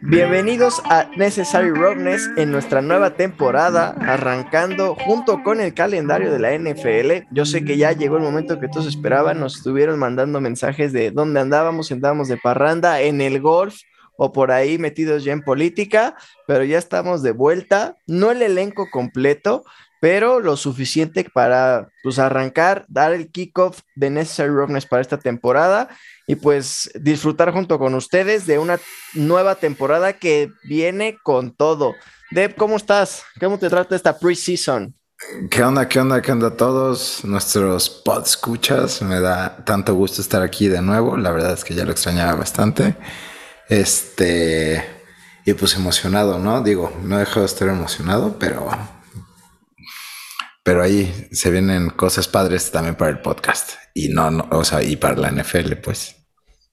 Bienvenidos a Necessary Roughness en nuestra nueva temporada, arrancando junto con el calendario de la NFL. Yo sé que ya llegó el momento que todos esperaban, nos estuvieron mandando mensajes de dónde andábamos, andábamos de parranda, en el golf o por ahí metidos ya en política, pero ya estamos de vuelta, no el elenco completo, pero lo suficiente para pues arrancar, dar el kickoff de Necessary Roughness para esta temporada y pues disfrutar junto con ustedes de una nueva temporada que viene con todo. Deb, ¿cómo estás? ¿Cómo te trata esta preseason? ¿Qué onda? ¿Qué onda? ¿Qué onda a todos nuestros pod escuchas? Me da tanto gusto estar aquí de nuevo. La verdad es que ya lo extrañaba bastante. Este, y pues emocionado, ¿no? Digo, no dejo de estar emocionado, pero pero ahí se vienen cosas padres también para el podcast y no, no o sea, y para la NFL, pues.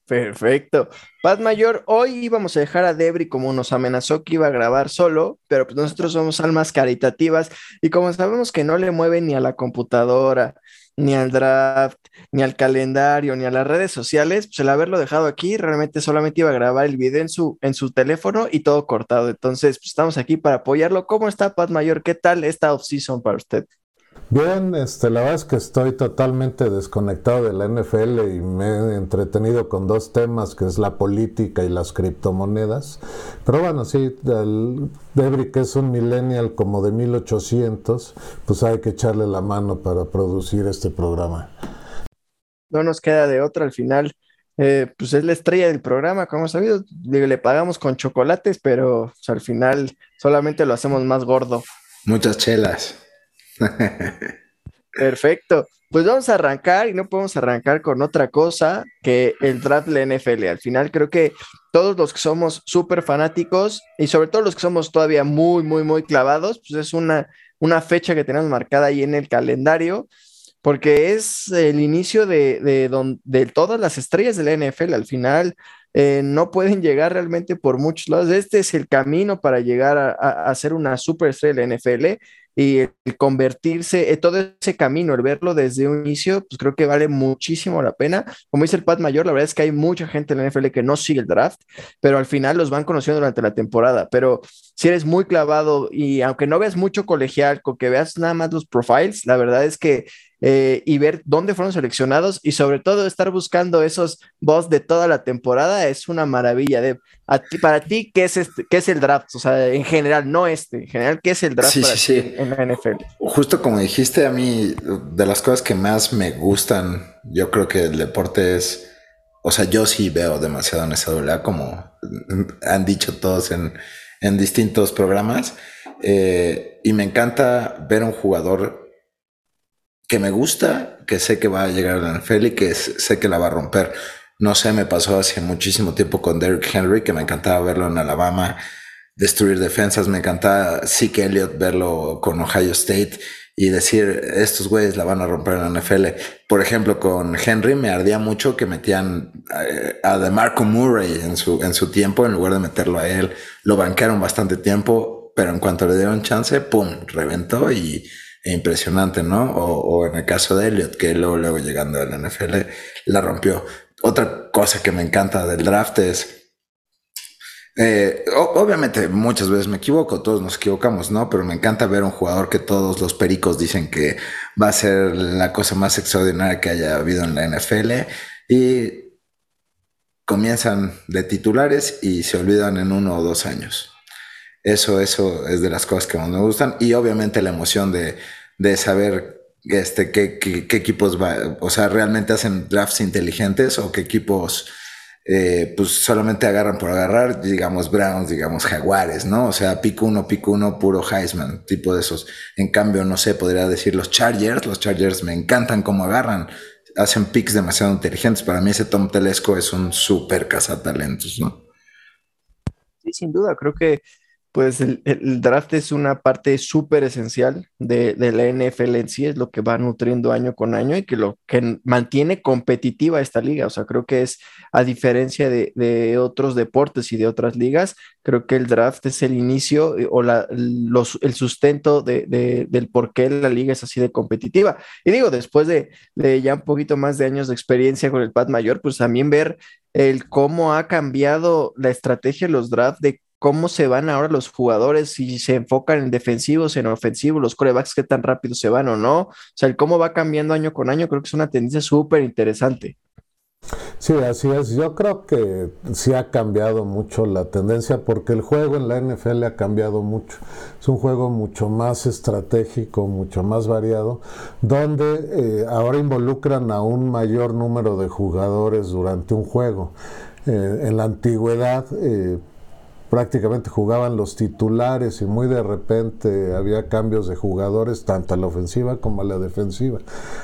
Perfecto. Paz Mayor, hoy íbamos a dejar a Debri como nos amenazó que iba a grabar solo, pero pues nosotros somos almas caritativas y como sabemos que no le mueve ni a la computadora, ni al draft, ni al calendario, ni a las redes sociales, pues el haberlo dejado aquí, realmente solamente iba a grabar el video en su, en su teléfono y todo cortado. Entonces, pues estamos aquí para apoyarlo. ¿Cómo está Paz Mayor? ¿Qué tal esta off-season para usted? Bien, este, la verdad es que estoy totalmente desconectado de la NFL y me he entretenido con dos temas, que es la política y las criptomonedas. Pero bueno, sí, el Debri, que es un millennial como de 1800, pues hay que echarle la mano para producir este programa. No nos queda de otra al final. Eh, pues es la estrella del programa, como sabido. Le, pagamos con chocolates, pero pues, al final solamente lo hacemos más gordo. Muchas chelas. Perfecto. Pues vamos a arrancar y no podemos arrancar con otra cosa que el draft de la NFL. Al final creo que todos los que somos súper fanáticos y sobre todo los que somos todavía muy, muy, muy clavados, pues es una, una fecha que tenemos marcada ahí en el calendario porque es el inicio de, de, de todas las estrellas de la NFL. Al final eh, no pueden llegar realmente por muchos lados. Este es el camino para llegar a, a, a ser una superestrella de la NFL y el convertirse, eh, todo ese camino, el verlo desde un inicio, pues creo que vale muchísimo la pena. Como dice el Pat Mayor, la verdad es que hay mucha gente en la NFL que no sigue el draft, pero al final los van conociendo durante la temporada. Pero si eres muy clavado y aunque no veas mucho colegial, con que veas nada más los profiles, la verdad es que eh, y ver dónde fueron seleccionados y sobre todo estar buscando esos boss de toda la temporada es una maravilla. De, para ti, ¿qué es, este, ¿qué es el draft? O sea, en general, no este, en general, ¿qué es el draft para ti en la NFL? Justo como dijiste, a mí, de las cosas que más me gustan, yo creo que el deporte es, o sea, yo sí veo demasiado en esa doble como han dicho todos en, en distintos programas. Eh, y me encanta ver un jugador que me gusta, que sé que va a llegar a la NFL y que sé que la va a romper. No sé, me pasó hace muchísimo tiempo con Derrick Henry, que me encantaba verlo en Alabama, destruir defensas, me encantaba Zeke Elliott verlo con Ohio State y decir, estos güeyes la van a romper en la NFL. Por ejemplo, con Henry me ardía mucho que metían eh, a DeMarco Murray en su, en su tiempo, en lugar de meterlo a él. Lo banquearon bastante tiempo, pero en cuanto le dieron chance, ¡pum!, reventó y impresionante, ¿no? O, en el caso de Elliot, que luego, luego llegando a la NFL la rompió. Otra cosa que me encanta del draft es, eh, obviamente muchas veces me equivoco, todos nos equivocamos, ¿no? Pero me encanta ver un jugador que todos los pericos dicen que va a ser la cosa más extraordinaria que haya habido en la NFL y comienzan de titulares y se olvidan en uno o dos años. Eso, eso es de las cosas que más me gustan. Y obviamente la emoción de, de saber este, qué, qué, equipos va, o sea, realmente hacen drafts inteligentes o qué equipos eh, pues solamente agarran por agarrar, digamos Browns, digamos Jaguares, ¿no? O sea, pico uno, pico uno, puro Heisman, tipo de esos. En cambio, no sé, podría decir los Chargers, los Chargers me encantan cómo agarran, hacen picks demasiado inteligentes. Para mí ese Tom Telesco es un súper cazatalentos, ¿no? Sí, sin duda, creo que Pues el, draft es una parte súper esencial de, la NFL en sí, es lo que va nutriendo año con año y que lo que mantiene competitiva esta liga. O sea, creo que es, a diferencia de, otros deportes y de otras ligas, creo que el draft es el inicio eh, o el sustento de, del por qué la liga es así de competitiva. Y digo, después de, ya un poquito más de años de experiencia con el Pat Mayor, pues también ver el cómo ha cambiado la estrategia de los drafts de cómo se van ahora los jugadores, si se enfocan en defensivos, en ofensivos, los corebacks, qué tan rápido se van o no. O sea, el cómo va cambiando año con año, creo que es una tendencia súper interesante. Sí, así es. Yo creo que sí ha cambiado mucho la tendencia porque el juego en la NFL ha cambiado mucho. Es un juego mucho más estratégico, mucho más variado, donde eh, ahora involucran a un mayor número de jugadores durante un juego. Eh, en la antigüedad, eh, prácticamente jugaban los titulares y muy de repente había cambios de jugadores tanto a la ofensiva como a la defensiva.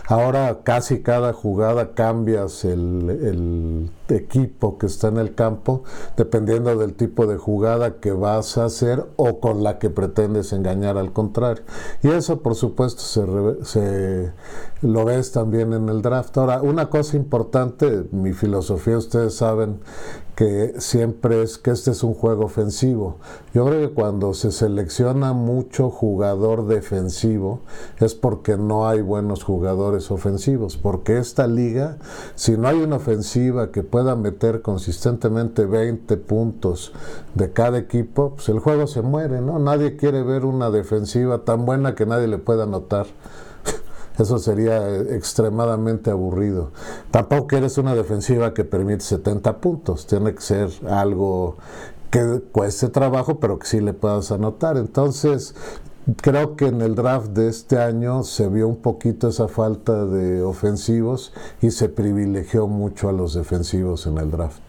Ahora casi cada jugada cambias el, equipo que está en el campo dependiendo del tipo de jugada que vas a hacer o con la que pretendes engañar al contrario. Y eso por supuesto se, se lo ves también en el draft. Ahora, una cosa importante, mi filosofía ustedes saben que siempre es que este es un juego ofensivo. Yo creo que cuando se selecciona mucho jugador defensivo es porque no hay buenos jugadores ofensivos, porque esta liga, si no hay una ofensiva que pueda meter consistentemente 20 puntos de cada equipo, pues el juego se muere, ¿no? Nadie quiere ver una defensiva tan buena que nadie le pueda anotar. Eso sería extremadamente aburrido. Tampoco eres una defensiva que permite 70 puntos. Tiene que ser algo que cueste trabajo, pero que sí le puedas anotar. Entonces, creo que en el draft de este año se vio un poquito esa falta de ofensivos y se privilegió mucho a los defensivos en el draft.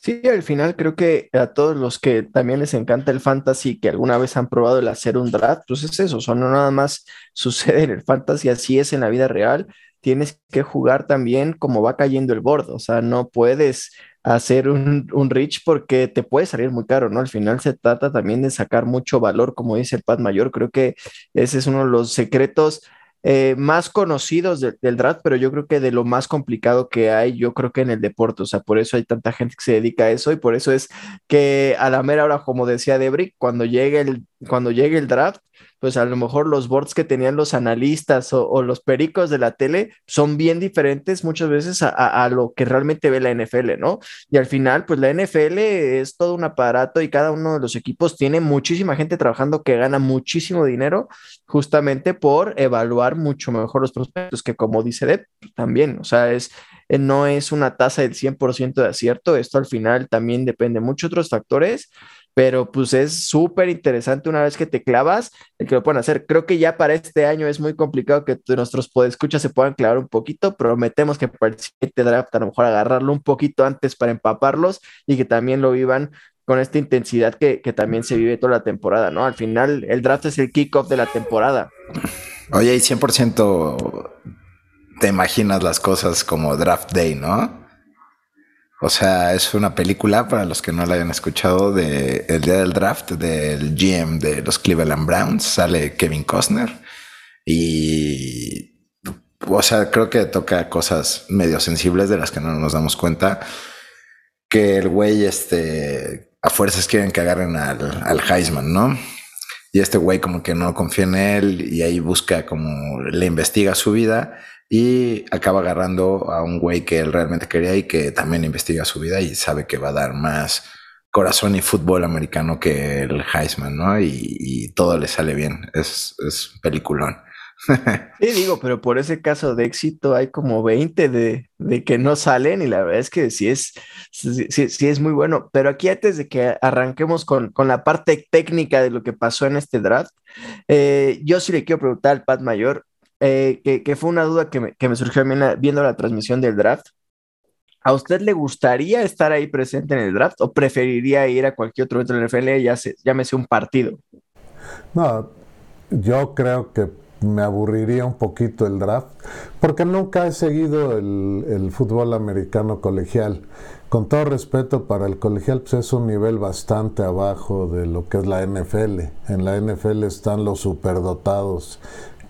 Sí, al final creo que a todos los que también les encanta el fantasy, que alguna vez han probado el hacer un draft, pues es eso, o no nada más sucede en el fantasy, así es en la vida real, tienes que jugar también como va cayendo el board, o sea, no puedes hacer un, un reach porque te puede salir muy caro, ¿no? Al final se trata también de sacar mucho valor, como dice el Pat Mayor, creo que ese es uno de los secretos eh, más conocidos del draft, pero yo creo que de lo más complicado que hay, yo creo que en el deporte, o sea, por eso hay tanta gente que se dedica a eso y por eso es que a la mera hora, como decía Debrick, cuando llegue el, cuando llegue el draft, pues a lo mejor los boards que tenían los analistas o, los pericos de la tele son bien diferentes muchas veces a, lo que realmente ve la NFL, ¿no? Y al final, pues la NFL es todo un aparato y cada uno de los equipos tiene muchísima gente trabajando que gana muchísimo dinero justamente por evaluar mucho mejor los prospectos, que como dice Deb, también, o sea, es eh, no es una tasa del 100% de acierto, esto al final también depende de muchos otros factores, pero pues es súper interesante una vez que te clavas el que lo puedan hacer. Creo que ya para este año es muy complicado que nuestros podescuchas se puedan clavar un poquito, prometemos que para el siguiente draft a lo mejor agarrarlo un poquito antes para empaparlos y que también lo vivan con esta intensidad que, que también se vive toda la temporada, ¿no? Al final el draft es el kickoff de la temporada. Oye, y 100% te imaginas las cosas como draft day, ¿no? O sea, es una película, para los que no la hayan escuchado, de el día del draft del GM de los Cleveland Browns. Sale Kevin Costner. Y, o sea, creo que toca cosas medio sensibles de las que no nos damos cuenta. Que el güey, este, a fuerzas quieren que agarren al, al Heisman, ¿no? Y este güey como que no confía en él y ahí busca como le investiga su vida y acaba agarrando a un güey que él realmente quería y que también investiga su vida y sabe que va a dar más corazón y fútbol americano que el Heisman, ¿no? Y, todo le sale bien. Es, es peliculón. Sí, digo, pero por ese caso de éxito hay como 20 de, de que no salen y la verdad es que sí es, sí, es muy bueno. Pero aquí antes de que arranquemos con, con la parte técnica de lo que pasó en este draft, eh, yo sí le quiero preguntar al Pat Mayor, eh, que, fue una duda que me, que me surgió viendo la transmisión del draft. ¿A usted le gustaría estar ahí presente en el draft o preferiría ir a cualquier otro evento de la NFL, ya se, llámese un partido? No, yo creo que me aburriría un poquito el draft, porque nunca he seguido el, el fútbol americano colegial. con todo respeto para el colegial, pues es un nivel bastante abajo de lo que es la NFL. En la NFL están los superdotados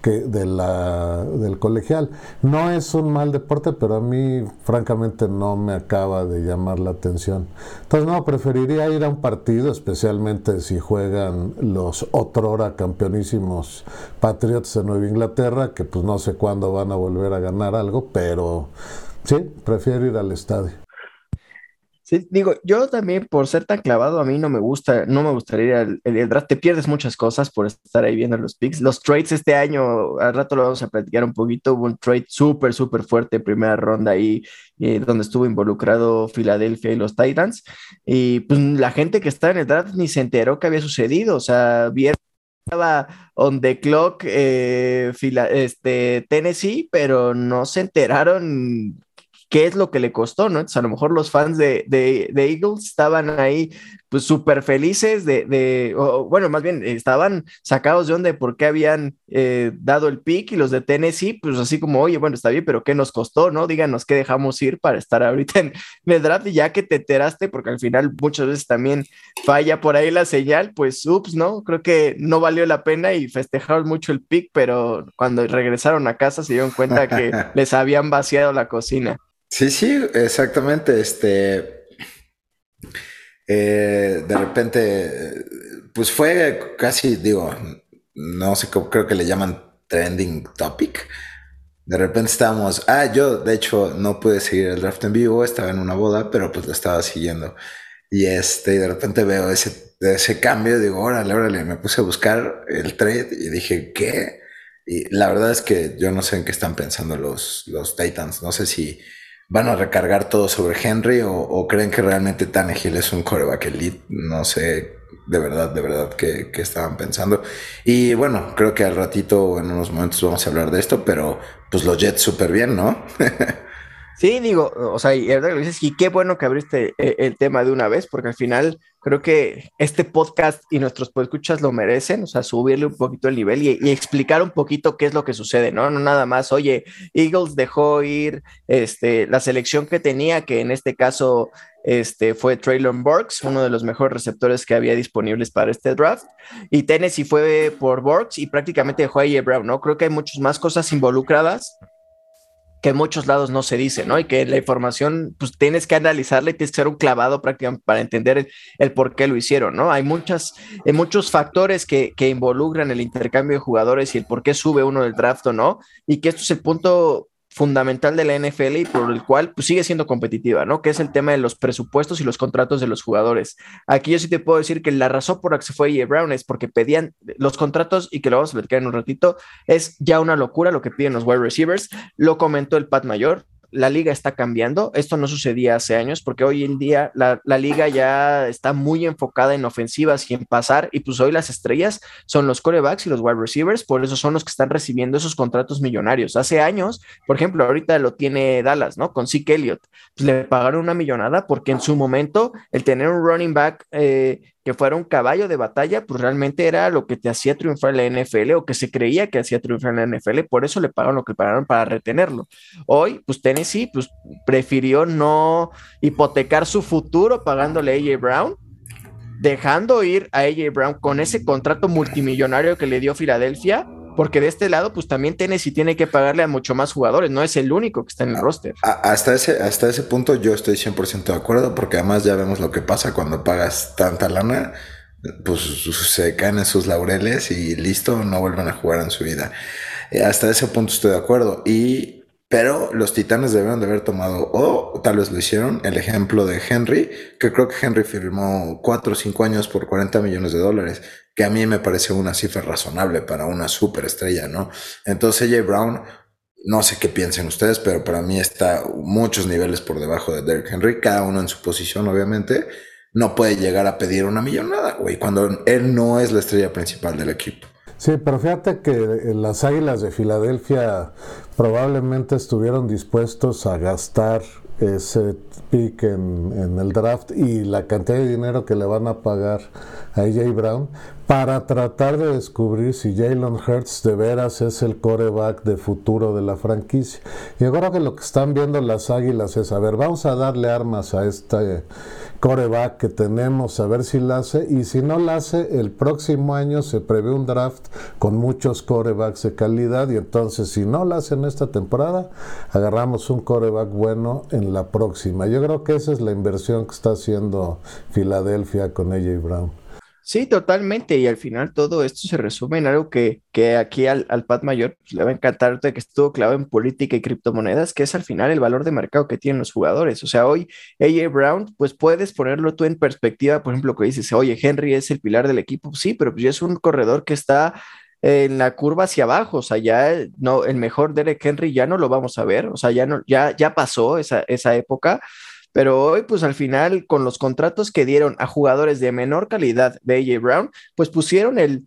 que de la, del colegial. No es un mal deporte, pero a mí francamente no me acaba de llamar la atención. Entonces no, preferiría ir a un partido, especialmente si juegan los otrora campeonísimos Patriots de Nueva Inglaterra, que pues no sé cuándo van a volver a ganar algo, pero sí, prefiero ir al estadio. Sí, digo, yo también por ser tan clavado, a mí no me gusta, no me gustaría al el, draft. Te pierdes muchas cosas por estar ahí viendo los picks. Los trades este año, al rato lo vamos a platicar un poquito. Hubo un trade súper, súper fuerte, primera ronda ahí, eh, donde estuvo involucrado Filadelfia y los Titans. Y pues la gente que está en el draft ni se enteró que había sucedido. O sea, vieron estaba on the clock eh, este, Tennessee, pero no se enteraron qué es lo que le costó, ¿no? Entonces, a lo mejor los fans de, de, de Eagles estaban ahí pues súper felices de, de bueno, más bien estaban sacados de onda por qué habían eh, dado el pick y los de Tennessee, pues así como, oye, bueno, está bien, pero ¿qué nos costó, no? Díganos qué dejamos ir para estar ahorita en, el draft y ya que te enteraste, porque al final muchas veces también falla por ahí la señal, pues, ups, ¿no? Creo que no valió la pena y festejaron mucho el pick, pero cuando regresaron a casa se dieron cuenta que les habían vaciado la cocina. Sí, sí, exactamente. Este. Eh, de repente, pues fue casi, digo, no sé, creo que le llaman trending topic. De repente estábamos, ah, yo de hecho no pude seguir el draft en vivo, estaba en una boda, pero pues lo estaba siguiendo. Y este, de repente veo ese, ese cambio, digo, órale, órale, me puse a buscar el trade y dije, ¿qué? Y la verdad es que yo no sé en qué están pensando los, los Titans, no sé si van a recargar todo sobre Henry o, creen que realmente Tannehill es un coreback elite. No sé de verdad, de verdad que, estaban pensando. Y bueno, creo que al ratito, en unos momentos vamos a hablar de esto, pero pues los Jets súper bien, ¿no? Sí, digo, o sea, y, y qué bueno que abriste eh, el tema de una vez, porque al final creo que este podcast y nuestros escuchas lo merecen, o sea, subirle un poquito el nivel y, explicar un poquito qué es lo que sucede, ¿no? No nada más, oye, Eagles dejó ir este, la selección que tenía, que en este caso este, fue Traylon Burks, uno de los mejores receptores que había disponibles para este draft, y Tennessee fue por Burks y prácticamente dejó a A. Brown, ¿no? Creo que hay muchas más cosas involucradas que en muchos lados no se dice, ¿no? Y que la información, pues tienes que analizarla y tienes que ser un clavado prácticamente para entender el, por qué lo hicieron, ¿no? Hay muchas, hay muchos factores que, que, involucran el intercambio de jugadores y el por qué sube uno del draft no, y que esto es el punto fundamental de la NFL y por el cual pues, sigue siendo competitiva, ¿no? Que es el tema de los presupuestos y los contratos de los jugadores. Aquí yo sí te puedo decir que la razón por la que se fue E. Brown es porque pedían los contratos y que lo vamos a platicar en un ratito, es ya una locura lo que piden los wide receivers. Lo comentó el Pat Mayor, la liga está cambiando. Esto no sucedía hace años porque hoy en día la, liga ya está muy enfocada en ofensivas y en pasar y pues hoy las estrellas son los corebacks y los wide receivers, por eso son los que están recibiendo esos contratos millonarios. Hace años, por ejemplo, ahorita lo tiene Dallas, ¿no? Con Zeke Elliott, pues le pagaron una millonada porque en su momento el tener un running back eh, que fuera un caballo de batalla, pues realmente era lo que te hacía triunfar en la NFL o que se creía que hacía triunfar en la NFL, por eso le pagaron lo que pagaron para retenerlo. Hoy, pues Tennessee, pues prefirió no hipotecar su futuro pagándole a AJ Brown, dejando ir a AJ Brown con ese contrato multimillonario que le dio Filadelfia porque de este lado, pues también Tennessee tiene que pagarle a mucho más jugadores, no es el único que está en el roster. hasta, ese, hasta ese punto yo estoy 100% de acuerdo, porque además ya vemos lo que pasa cuando pagas tanta lana, pues se caen en sus laureles y listo, no vuelven a jugar en su vida. Eh, hasta ese punto estoy de acuerdo. Y pero los Titanes debieron de haber tomado, o tal vez lo hicieron, el ejemplo de Henry, que creo que Henry firmó 4 o 5 años por 40 millones de dólares, que a mí me parece una cifra razonable para una superestrella, ¿no? Entonces, J. Brown, no sé qué piensen ustedes, pero para mí está muchos niveles por debajo de Derrick Henry, cada uno en su posición, obviamente. No puede llegar a pedir una millonada, güey, cuando él no es la estrella principal del equipo. Sí, pero fíjate que las Águilas de Filadelfia probablemente estuvieron dispuestos a gastar ese pick en, el draft y la cantidad de dinero que le van a pagar a AJ Brown para tratar de descubrir si Jalen Hurts de veras es el coreback de futuro de la franquicia. Y ahora que lo que están viendo las águilas es, a ver, vamos a darle armas a este coreback que tenemos, a ver si la hace, y si no la hace, el próximo año se prevé un draft con muchos corebacks de calidad, y entonces si no la hace en esta temporada, agarramos un coreback bueno en la próxima. Yo creo que esa es la inversión que está haciendo Filadelfia con AJ Brown. Sí, totalmente. Y al final todo esto se resume en algo que, que aquí al, al Pat Mayor pues, le va a encantar de que estuvo clavo en política y criptomonedas, que es al final el valor de mercado que tienen los jugadores. O sea, hoy AJ Brown, pues puedes ponerlo tú en perspectiva, por ejemplo, que dices, oye, Henry es el pilar del equipo. Sí, pero pues ya es un corredor que está en la curva hacia abajo, o sea, ya no, el mejor Derek Henry ya no lo vamos a ver, o sea, ya no, ya, ya pasó esa, esa época. Pero hoy, pues al final, con los contratos que dieron a jugadores de menor calidad de AJ Brown, pues pusieron el,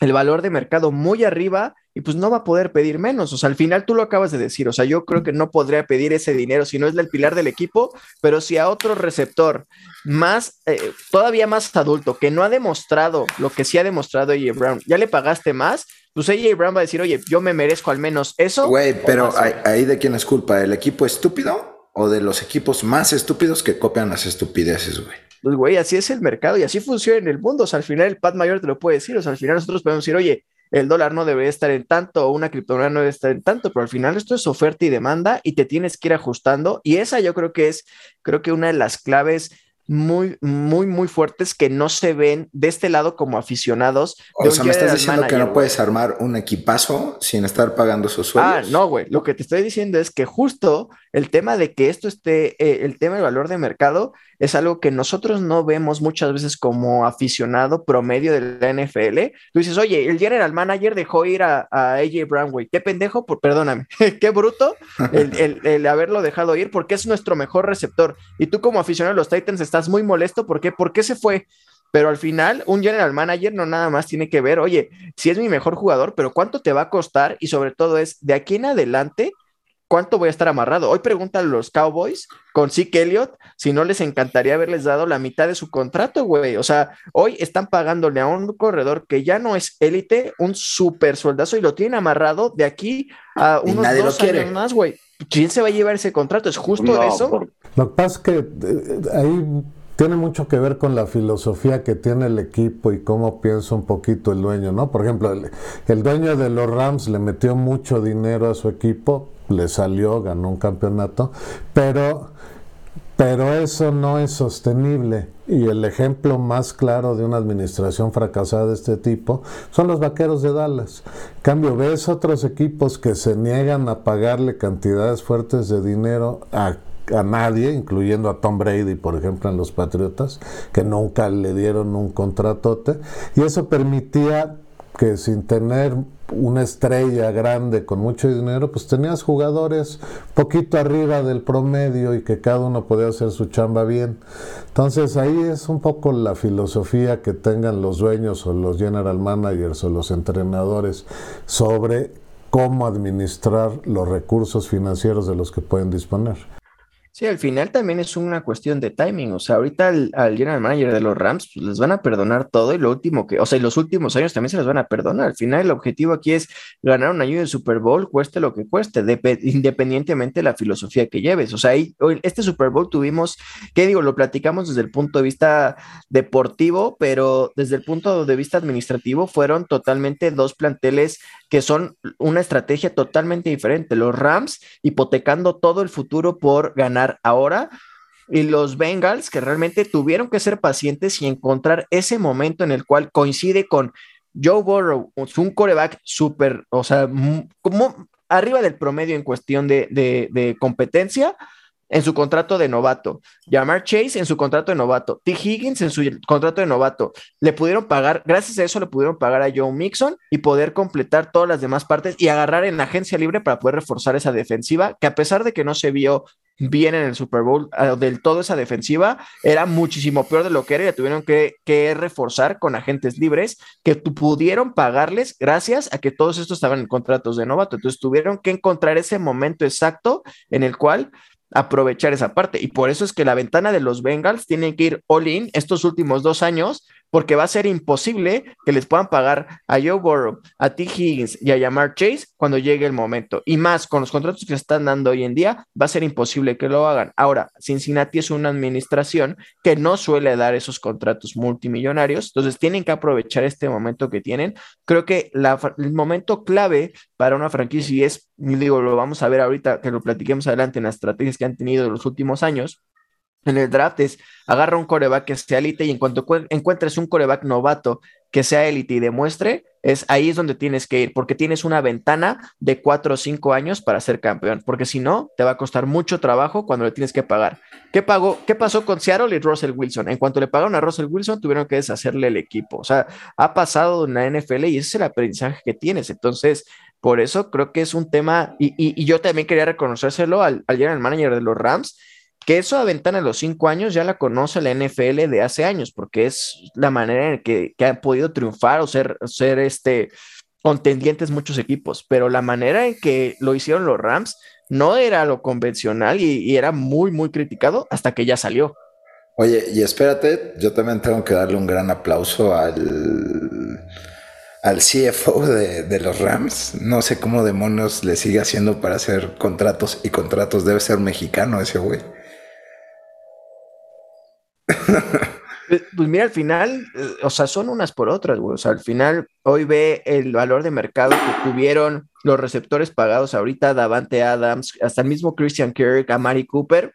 el valor de mercado muy arriba y pues no va a poder pedir menos. O sea, al final tú lo acabas de decir. O sea, yo creo que no podría pedir ese dinero si no es del pilar del equipo, pero si a otro receptor más, eh, todavía más adulto, que no ha demostrado lo que sí ha demostrado AJ Brown, ya le pagaste más, pues AJ Brown va a decir, oye, yo me merezco al menos eso. Güey, pero ahí de quién es culpa, ¿el equipo estúpido o de los equipos más estúpidos que copian las estupideces, güey. Pues, güey, así es el mercado y así funciona en el mundo. O sea, al final el Pat Mayor te lo puede decir. O sea, al final nosotros podemos decir, oye, el dólar no debe estar en tanto o una criptomoneda no debe estar en tanto, pero al final esto es oferta y demanda y te tienes que ir ajustando. Y esa yo creo que es, creo que una de las claves muy, muy, muy fuertes que no se ven de este lado como aficionados. O sea, me estás diciendo que no puedes armar un equipazo sin estar pagando sus sueldos. Ah, no, güey. Lo que te estoy diciendo es que justo el tema de que esto esté, eh, el tema del valor de mercado es algo que nosotros no vemos muchas veces como aficionado promedio de la NFL. Tú dices, oye, el general manager dejó ir a, AJ Brown, güey. Qué pendejo, por, perdóname, qué bruto el, el, haberlo dejado ir porque es nuestro mejor receptor. Y tú como aficionado de los Titans estás muy molesto. ¿Por qué? ¿Por qué se fue? Pero al final, un general manager no nada más tiene que ver, oye, si es mi mejor jugador, pero cuánto te va a costar y sobre todo es de aquí en adelante, ¿cuánto voy a estar amarrado? Hoy preguntan los Cowboys con Zeke Elliott si no les encantaría haberles dado la mitad de su contrato, güey. O sea, hoy están pagándole a un corredor que ya no es élite, un super soldazo y lo tienen amarrado de aquí a unos dos años más, güey. ¿Quién se va a llevar ese contrato? ¿Es justo eso? Lo que pasa es que eh, ahí tiene mucho que ver con la filosofía que tiene el equipo y cómo piensa un poquito el dueño, ¿no? Por ejemplo, el, el dueño de los Rams le metió mucho dinero a su equipo, le salió, ganó un campeonato, pero, pero eso no es sostenible. Y el ejemplo más claro de una administración fracasada de este tipo son los vaqueros de Dallas. En cambio, ves otros equipos que se niegan a pagarle cantidades fuertes de dinero a a nadie, incluyendo a Tom Brady, por ejemplo, en los Patriotas, que nunca le dieron un contratote, y eso permitía que sin tener una estrella grande con mucho dinero, pues tenías jugadores poquito arriba del promedio y que cada uno podía hacer su chamba bien. Entonces ahí es un poco la filosofía que tengan los dueños o los general managers o los entrenadores sobre cómo administrar los recursos financieros de los que pueden disponer. Sí, al final también es una cuestión de timing. O sea, ahorita al, general manager de los Rams pues, les van a perdonar todo y lo último que, o sea, y los últimos años también se les van a perdonar. Al final el objetivo aquí es ganar un año de Super Bowl, cueste lo que cueste, independientemente de la filosofía que lleves. O sea, este Super Bowl tuvimos, ¿qué digo? Lo platicamos desde el punto de vista deportivo, pero desde el punto de vista administrativo fueron totalmente dos planteles que son una estrategia totalmente diferente. Los Rams hipotecando todo el futuro por ganar ahora. Y los Bengals que realmente tuvieron que ser pacientes y encontrar ese momento en el cual coincide con Joe Burrow, un coreback súper, o sea, como arriba del promedio en cuestión de, de competencia en su contrato de novato, Jamar Chase en su contrato de novato, T. Higgins en su contrato de novato. Le pudieron pagar, gracias a eso le pudieron pagar a Joe Mixon y poder completar todas las demás partes y agarrar en agencia libre para poder reforzar esa defensiva, que a pesar de que no se vio bien en el Super Bowl, ah, del todo esa defensiva era muchísimo peor de lo que era y tuvieron que, que reforzar con agentes libres que pudieron pagarles gracias a que todos estos estaban en contratos de novato. Entonces tuvieron que encontrar ese momento exacto en el cual aprovechar esa parte. Y por eso es que la ventana de los Bengals tiene que ir all in estos últimos dos años porque va a ser imposible que les puedan pagar a Joe Burrow, a T. Higgins y a Yamar Chase cuando llegue el momento. Y más, con los contratos que están dando hoy en día, va a ser imposible que lo hagan. Ahora, Cincinnati es una administración que no suele dar esos contratos multimillonarios, entonces tienen que aprovechar este momento que tienen. Creo que el momento clave para una franquicia es, digo, lo vamos a ver ahorita que lo platiquemos adelante en las estrategias que han tenido en los últimos años, en el draft es agarra un coreback que sea élite y en cuanto encuentres un coreback novato que sea élite y demuestre, es ahí es donde tienes que ir, porque tienes una ventana de cuatro o cinco años para ser campeón, porque si no, te va a costar mucho trabajo cuando le tienes que pagar. ¿Qué, pagó, ¿Qué pasó con Seattle y Russell Wilson? En cuanto le pagaron a Russell Wilson, tuvieron que deshacerle el equipo. O sea, ha pasado en la NFL y ese es el aprendizaje que tienes. Entonces, por eso creo que es un tema, y, yo también quería reconocérselo al, al general manager de los Rams, que eso a ventana de los cinco años ya la conoce la NFL de hace años, porque es la manera en que, que han podido triunfar o ser, ser este, contendientes muchos equipos, pero la manera en que lo hicieron los Rams no era lo convencional y, era muy, muy criticado hasta que ya salió. Oye, y espérate, yo también tengo que darle un gran aplauso al, al CFO de, de, los Rams. No sé cómo demonios le sigue haciendo para hacer contratos y contratos. Debe ser mexicano ese güey. Pues, pues, mira, al final, eh, o sea, son unas por otras, güey. O sea, al final, hoy ve el valor de mercado que tuvieron los receptores pagados ahorita, Davante Adams, hasta el mismo Christian Kirk, Amari Cooper,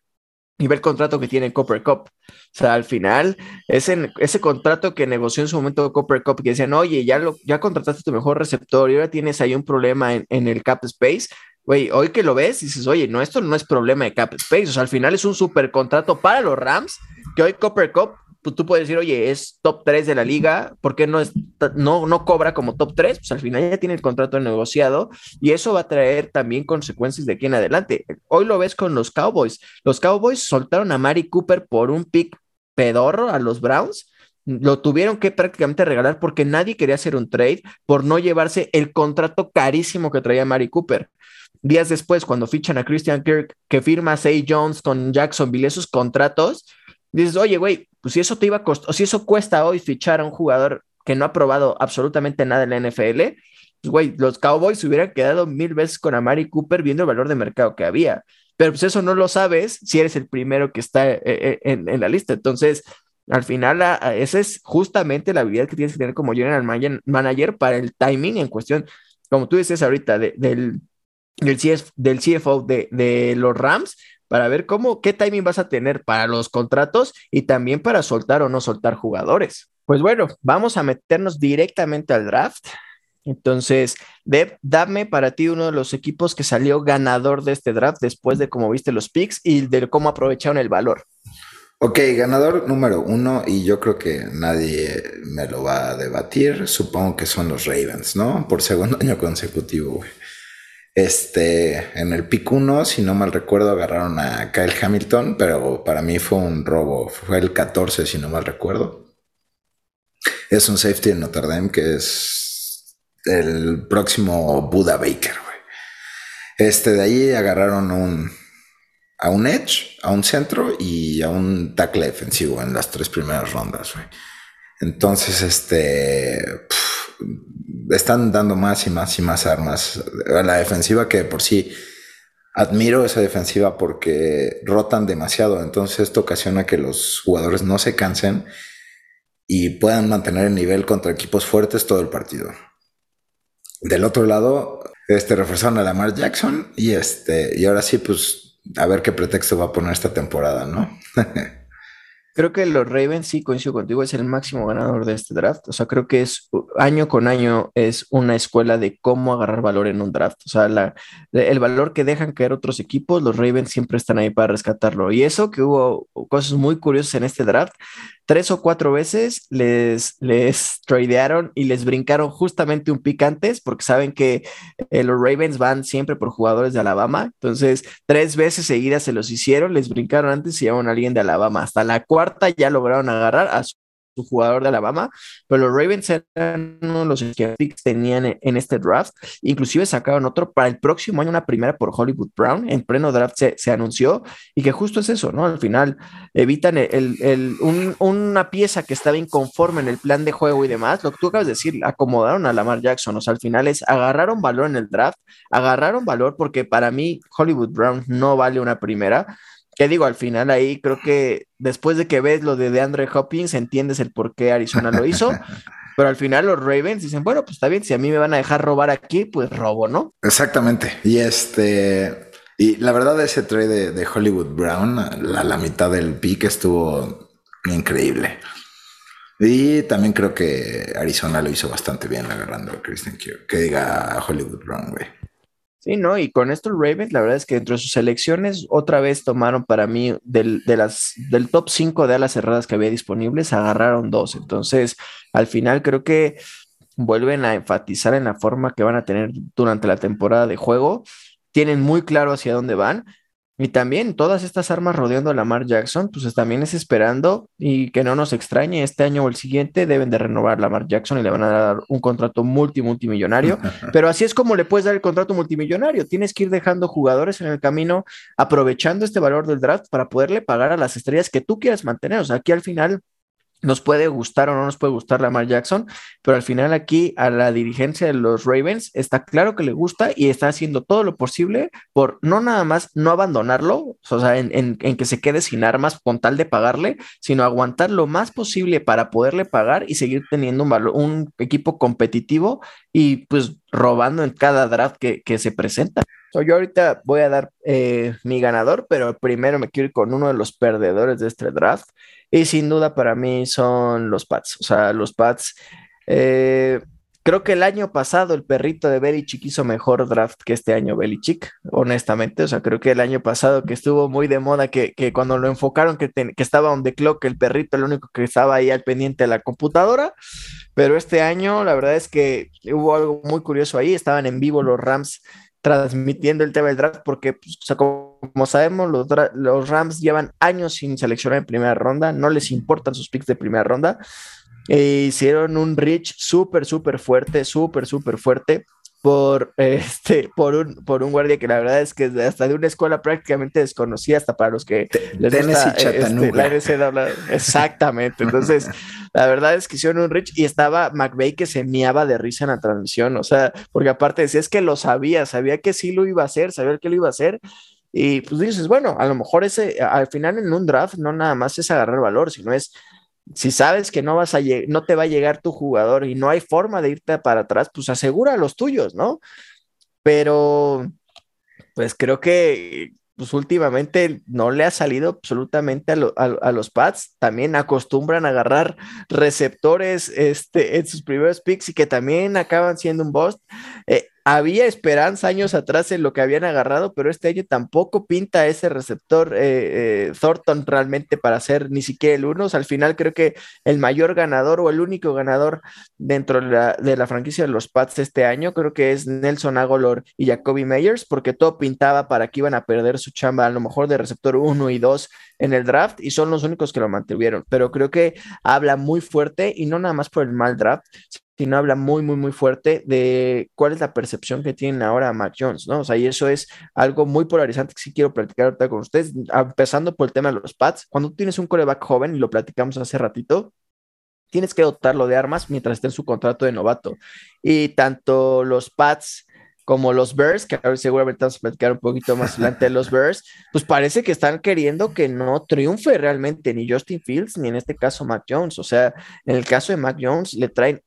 y ve el contrato que tiene Copper Cup. O sea, al final, ese, ese contrato que negoció en su momento Copper Cup, que decían, oye, ya, lo, ya contrataste tu mejor receptor y ahora tienes ahí un problema en, en el cap space, güey, hoy que lo ves, dices, oye, no, esto no es problema de cap space, o sea, al final es un super contrato para los Rams, que hoy Copper Cup, pues tú puedes decir, oye, es top 3 de la liga, ¿por qué no, es, no, no cobra como top 3? Pues al final ya tiene el contrato negociado y eso va a traer también consecuencias de aquí en adelante. Hoy lo ves con los Cowboys. Los Cowboys soltaron a Mari Cooper por un pick pedorro a los Browns lo tuvieron que prácticamente regalar porque nadie quería hacer un trade por no llevarse el contrato carísimo que traía Mari Cooper. Días después, cuando fichan a Christian Kirk, que firma a Say Jones con Jacksonville, esos contratos, dices, oye, güey, pues si eso te iba a costar, o si eso cuesta hoy fichar a un jugador que no ha probado absolutamente nada en la NFL, pues, güey, los Cowboys se hubieran quedado mil veces con Amari Cooper viendo el valor de mercado que había. Pero pues eso no lo sabes si eres el primero que está eh, eh, en, la lista. Entonces, al final, esa es justamente la habilidad que tienes que tener como general manager para el timing en cuestión, como tú dices ahorita, del del, del CFO de, de, los Rams para ver cómo, qué timing vas a tener para los contratos y también para soltar o no soltar jugadores. Pues bueno, vamos a meternos directamente al draft. Entonces, Deb, dame para ti uno de los equipos que salió ganador de este draft después de cómo viste los picks y de cómo aprovecharon el valor. Ok, ganador número uno, y yo creo que nadie me lo va a debatir. Supongo que son los Ravens, ¿no? Por segundo año consecutivo, güey. Este, en el pick 1, si no mal recuerdo, agarraron a Kyle Hamilton, pero para mí fue un robo. Fue el 14, si no mal recuerdo. Es un safety en Notre Dame que es el próximo Buda Baker, güey. Este, de ahí agarraron un, a un edge, a un centro y a un tackle defensivo en las tres primeras rondas, güey. Entonces, este están dando más y más y más armas la defensiva que por sí admiro esa defensiva porque rotan demasiado. Entonces esto ocasiona que los jugadores no se cansen y puedan mantener el nivel contra equipos fuertes todo el partido. Del otro lado, este reforzaron a Lamar Jackson y este, y ahora sí, pues a ver qué pretexto va a poner esta temporada, ¿no? Creo que los Ravens, sí, coincido contigo, es el máximo ganador de este draft. O sea, creo que es año con año es una escuela de cómo agarrar valor en un draft. O sea, la, el valor que dejan caer otros equipos, los Ravens siempre están ahí para rescatarlo. Y eso que hubo cosas muy curiosas en este draft tres o cuatro veces les, les tradearon y les brincaron justamente un pick antes porque saben que eh, los Ravens van siempre por jugadores de Alabama. Entonces, tres veces seguidas se los hicieron, les brincaron antes y llevaron a alguien de Alabama. Hasta la cuarta ya lograron agarrar a su su jugador de Alabama, pero los Ravens eran uno de los que tenían en, este draft. Inclusive sacaron otro para el próximo año, una primera por Hollywood Brown. En pleno draft se, anunció y que justo es eso, ¿no? Al final evitan el, una pieza que estaba inconforme en el plan de juego y demás. Lo que tú acabas de decir, acomodaron a Lamar Jackson. O sea, al final es agarraron valor en el draft, agarraron valor porque para mí Hollywood Brown no vale una primera ¿Qué digo? Al final ahí creo que después de que ves lo de DeAndre Hopkins, entiendes el por qué Arizona lo hizo. pero al final los Ravens dicen, bueno, pues está bien, si a mí me van a dejar robar aquí, pues robo, ¿no? Exactamente. Y este, y la verdad ese trade de, Hollywood Brown, la, la, mitad del pick estuvo increíble. Y también creo que Arizona lo hizo bastante bien agarrando a Christian Kirk. Que diga Hollywood Brown, güey. Sí, ¿no? Y con esto Ravens, la verdad es que dentro de sus selecciones, otra vez tomaron para mí del, del top 5 de alas cerradas que había disponibles, agarraron dos. Entonces, al final creo que vuelven a enfatizar en la forma que van a tener durante la temporada de juego. Tienen muy claro hacia dónde van y también todas estas armas rodeando a Lamar Jackson, pues también es esperando y que no nos extrañe, este año o el siguiente deben de renovar a Lamar Jackson y le van a dar un contrato multi multimillonario, pero así es como le puedes dar el contrato multimillonario, tienes que ir dejando jugadores en el camino, aprovechando este valor del draft para poderle pagar a las estrellas que tú quieras mantener, o sea, aquí al final nos puede gustar o no nos puede gustar Lamar Jackson, pero al final aquí a la dirigencia de los Ravens está claro que le gusta y está haciendo todo lo posible por no nada más no abandonarlo, o sea, en, que se quede sin armas con tal de pagarle, sino aguantar lo más posible para poderle pagar y seguir teniendo un, un equipo competitivo y pues robando en cada draft que, se presenta. yo ahorita voy a dar eh, mi ganador, pero primero me quiero ir con uno de los perdedores de este draft y sin duda para mí son los Pats. O sea, los Pats. Eh, creo que el año pasado el perrito de Belichick hizo mejor draft que este año Belichick, honestamente. O sea, creo que el año pasado que estuvo muy de moda, que, cuando lo enfocaron que, que estaba on the clock, el perrito, el único que estaba ahí al pendiente de la computadora. Pero este año, la verdad es que hubo algo muy curioso ahí. Estaban en vivo los Rams transmitiendo el tema del draft porque, pues, como sabemos, los, los, Rams llevan años sin seleccionar en primera ronda, no les importan sus picks de primera ronda. E hicieron un reach súper, súper fuerte, súper, súper fuerte por, este, por, un, por un guardia que la verdad es que hasta de una escuela prácticamente desconocida, hasta para los que les gusta este, la Exactamente. Entonces, la verdad es que hicieron un rich y estaba McVeigh que se miaba de risa en la transmisión. O sea, porque aparte decía es que lo sabía, sabía que sí lo iba a hacer, sabía que lo iba a hacer. Y pues dices, bueno, a lo mejor ese, al final en un draft no nada más es agarrar valor, sino es si sabes que no vas a no te va a llegar tu jugador y no hay forma de irte para atrás, pues asegura los tuyos, ¿no? Pero pues creo que pues últimamente no le ha salido absolutamente a, los Pats. También acostumbran a agarrar receptores este, en sus primeros picks y que también acaban siendo un bust. Eh, había esperanza años atrás en lo que habían agarrado, pero este año tampoco pinta ese receptor eh, eh, Thornton realmente para ser ni siquiera el uno. al final creo que el mayor ganador o el único ganador dentro de la, franquicia de los Pats este año creo que es Nelson Agolor y Jacoby Meyers, porque todo pintaba para que iban a perder su chamba a lo mejor de receptor uno y dos en el draft y son los únicos que lo mantuvieron. Pero creo que habla muy fuerte y no nada más por el mal draft, sino habla muy, muy, muy fuerte de cuál es la percepción que tienen ahora Mac Jones, ¿no? O sea, y eso es algo muy polarizante que sí quiero platicar ahorita con ustedes, empezando por el tema de los pads. Cuando tú tienes un coreback joven, y lo platicamos hace ratito, tienes que dotarlo de armas mientras esté en su contrato de novato. Y tanto los pads como los Bears, que ahora seguramente vamos a platicar un poquito más adelante de los Bears, pues parece que están queriendo que no triunfe realmente ni Justin Fields ni en este caso Mac Jones. O sea, en el caso de Mac Jones le traen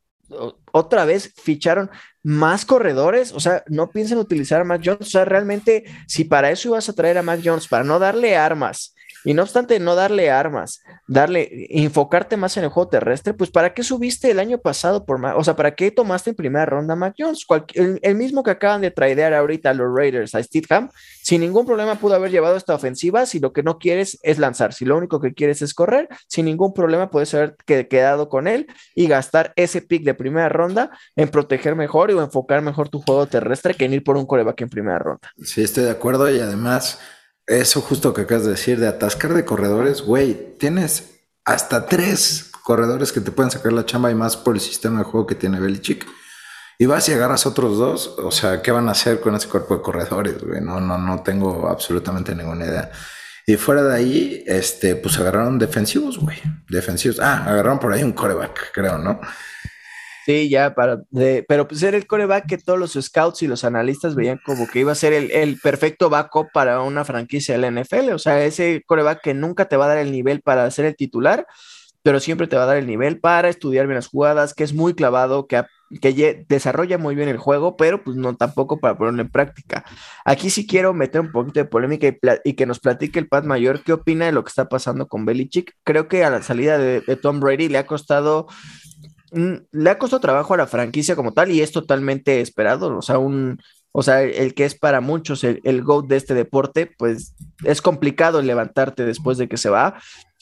otra vez ficharon más corredores, o sea, no piensan utilizar a Mac Jones, o sea, realmente si para eso ibas a traer a Mac Jones, para no darle armas Y no obstante, no darle armas, darle, enfocarte más en el juego terrestre, pues ¿para qué subiste el año pasado por? O sea, ¿para qué tomaste en primera ronda a el, mismo que acaban de traer ahorita a los Raiders, a Steadham, sin ningún problema pudo haber llevado esta ofensiva si lo que no quieres es lanzar, si lo único que quieres es correr, sin ningún problema puedes haber quedado con él y gastar ese pick de primera ronda en proteger mejor o enfocar mejor tu juego terrestre que en ir por un coreback en primera ronda. Sí, estoy de acuerdo y además eso justo que acabas de decir de atascar de corredores, güey, tienes hasta tres corredores que te pueden sacar la chamba y más por el sistema de juego que tiene Belichick. Y vas y agarras otros dos, o sea, ¿qué van a hacer con ese cuerpo de corredores? Güey? No, no, no tengo absolutamente ninguna idea. Y fuera de ahí, este, pues agarraron defensivos, güey. Defensivos. Ah, agarraron por ahí un coreback, creo, ¿no? Sí, ya para, pero pues era el coreback que todos los scouts y los analistas veían como que iba a ser el, el, perfecto backup para una franquicia de la NFL, o sea, ese coreback que nunca te va a dar el nivel para ser el titular, pero siempre te va a dar el nivel para estudiar bien las jugadas, que es muy clavado, que, que desarrolla muy bien el juego, pero pues no tampoco para ponerlo en práctica. Aquí sí quiero meter un poquito de polémica y, que nos platique el Pat Mayor qué opina de lo que está pasando con Belichick. Creo que a la salida de Tom Brady le ha costado le ha costado trabajo a la franquicia como tal y es totalmente esperado. O sea, un, o sea, el que es para muchos el, el GOAT de este deporte, pues es complicado levantarte después de que se va,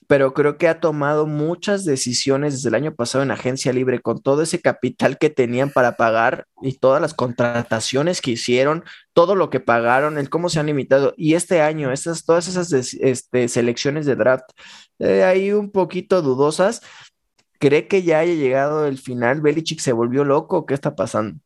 pero creo que ha tomado muchas decisiones desde el año pasado en agencia libre con todo ese capital que tenían para pagar y todas las contrataciones que hicieron, todo lo que pagaron, el cómo se han limitado. Y este año, esas, todas esas este, selecciones de draft, eh, ahí un poquito dudosas ¿Cree que ya haya llegado el final? ¿Belichick se volvió loco? ¿Qué está pasando?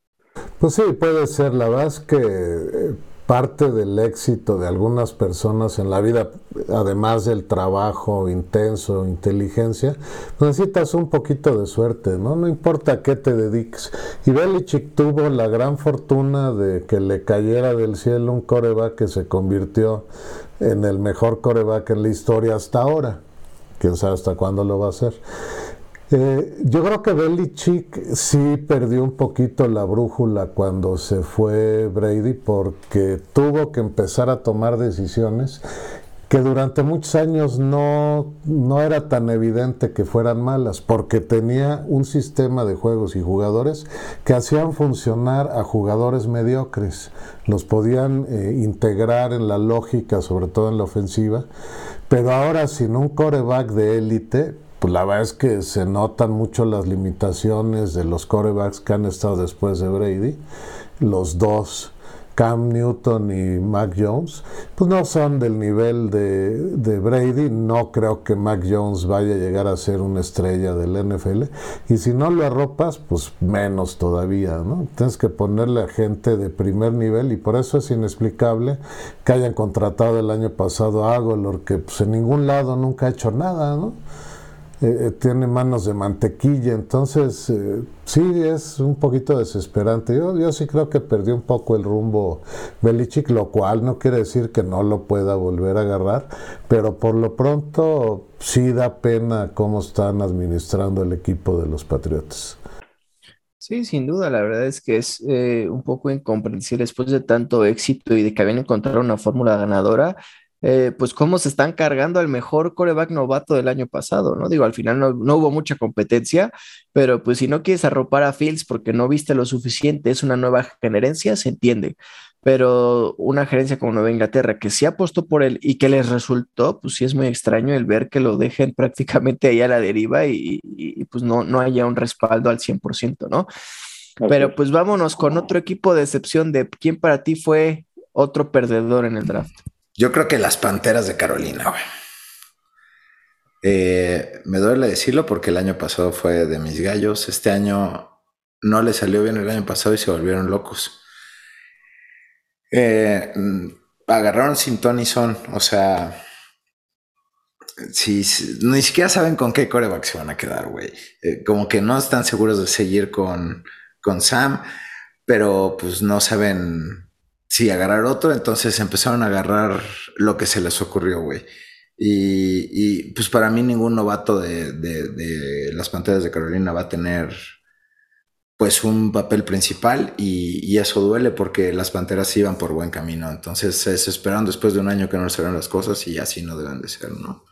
Pues sí, puede ser. La verdad es que eh, parte del éxito de algunas personas en la vida, además del trabajo intenso, inteligencia, pues necesitas un poquito de suerte, ¿no? No importa a qué te dediques. Y Belichick tuvo la gran fortuna de que le cayera del cielo un coreback que se convirtió en el mejor coreback en la historia hasta ahora. Quién sabe hasta cuándo lo va a hacer. Eh, yo creo que Belichick sí perdió un poquito la brújula cuando se fue Brady porque tuvo que empezar a tomar decisiones que durante muchos años no, no era tan evidente que fueran malas, porque tenía un sistema de juegos y jugadores que hacían funcionar a jugadores mediocres, los podían eh, integrar en la lógica, sobre todo en la ofensiva, pero ahora sin un coreback de élite, pues la verdad es que se notan mucho las limitaciones de los corebacks que han estado después de Brady. Los dos, Cam Newton y Mac Jones, pues no son del nivel de, Brady. No creo que Mac Jones vaya a llegar a ser una estrella del NFL. Y si no lo arropas, pues menos todavía, ¿no? Tienes que ponerle a gente de primer nivel y por eso es inexplicable que hayan contratado el año pasado a Agolor, que pues en ningún lado nunca ha hecho nada, ¿no? Eh, eh, tiene manos de mantequilla, entonces eh, sí es un poquito desesperante. Yo, yo sí creo que perdió un poco el rumbo Belichick, lo cual no quiere decir que no lo pueda volver a agarrar, pero por lo pronto sí da pena cómo están administrando el equipo de los Patriotas. Sí, sin duda, la verdad es que es un poco incomprensible después de tanto éxito y de que habían encontrado una fórmula ganadora, eh, pues cómo se están cargando al mejor coreback novato del año pasado, ¿no? Digo, al final no, hubo mucha competencia, pero pues si no quieres arropar a Fields porque no viste lo suficiente, es una nueva gerencia, se entiende, pero una gerencia como Nueva Inglaterra que sí apostó por él y que les resultó, pues sí es muy extraño el ver que lo dejen prácticamente ahí a la deriva y, pues no, no haya un respaldo al 100%, ¿no? Pero pues vámonos con otro equipo de excepción de quién para ti fue otro perdedor en el draft. Yo creo que las Panteras de Carolina, güey. Eh, me duele decirlo porque el año pasado fue de mis gallos. Este año no le salió bien el año pasado y se volvieron locos. Eh, agarraron sin Tony Son, o sea, ni siquiera saben con qué coreback se van a quedar, güey. Eh, como que no están seguros de seguir con, con Sam, pero pues no saben si agarrar otro, entonces empezaron a agarrar lo que se les ocurrió, güey. Y, pues para mí ningún novato de, las pantallas de Carolina va a tener pues un papel principal y, eso duele porque las Panteras iban por buen camino. Entonces se esperaron después de un año que no se las cosas y así no deben de ser, ¿no?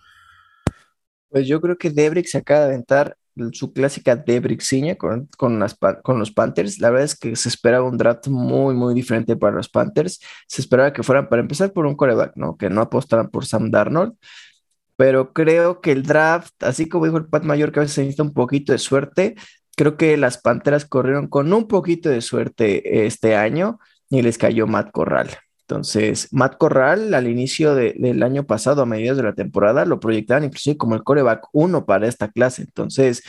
Pues yo creo que Debrick se acaba de aventar su clásica Debrixiña con, con, las, con los Panthers. La verdad es que se esperaba un draft muy, muy diferente para los Panthers. Se esperaba que fueran, para empezar, por un coreback, ¿no? Que no apostaran por Sam Darnold. Pero creo que el draft, así como dijo el Pat Mayor, que a veces se necesita un poquito de suerte, Creo que las Panteras corrieron con un poquito de suerte este año y les cayó Matt Corral. Entonces, Matt Corral al inicio del año pasado, a mediados de la temporada, lo proyectaban inclusive como el coreback uno para esta clase. Entonces,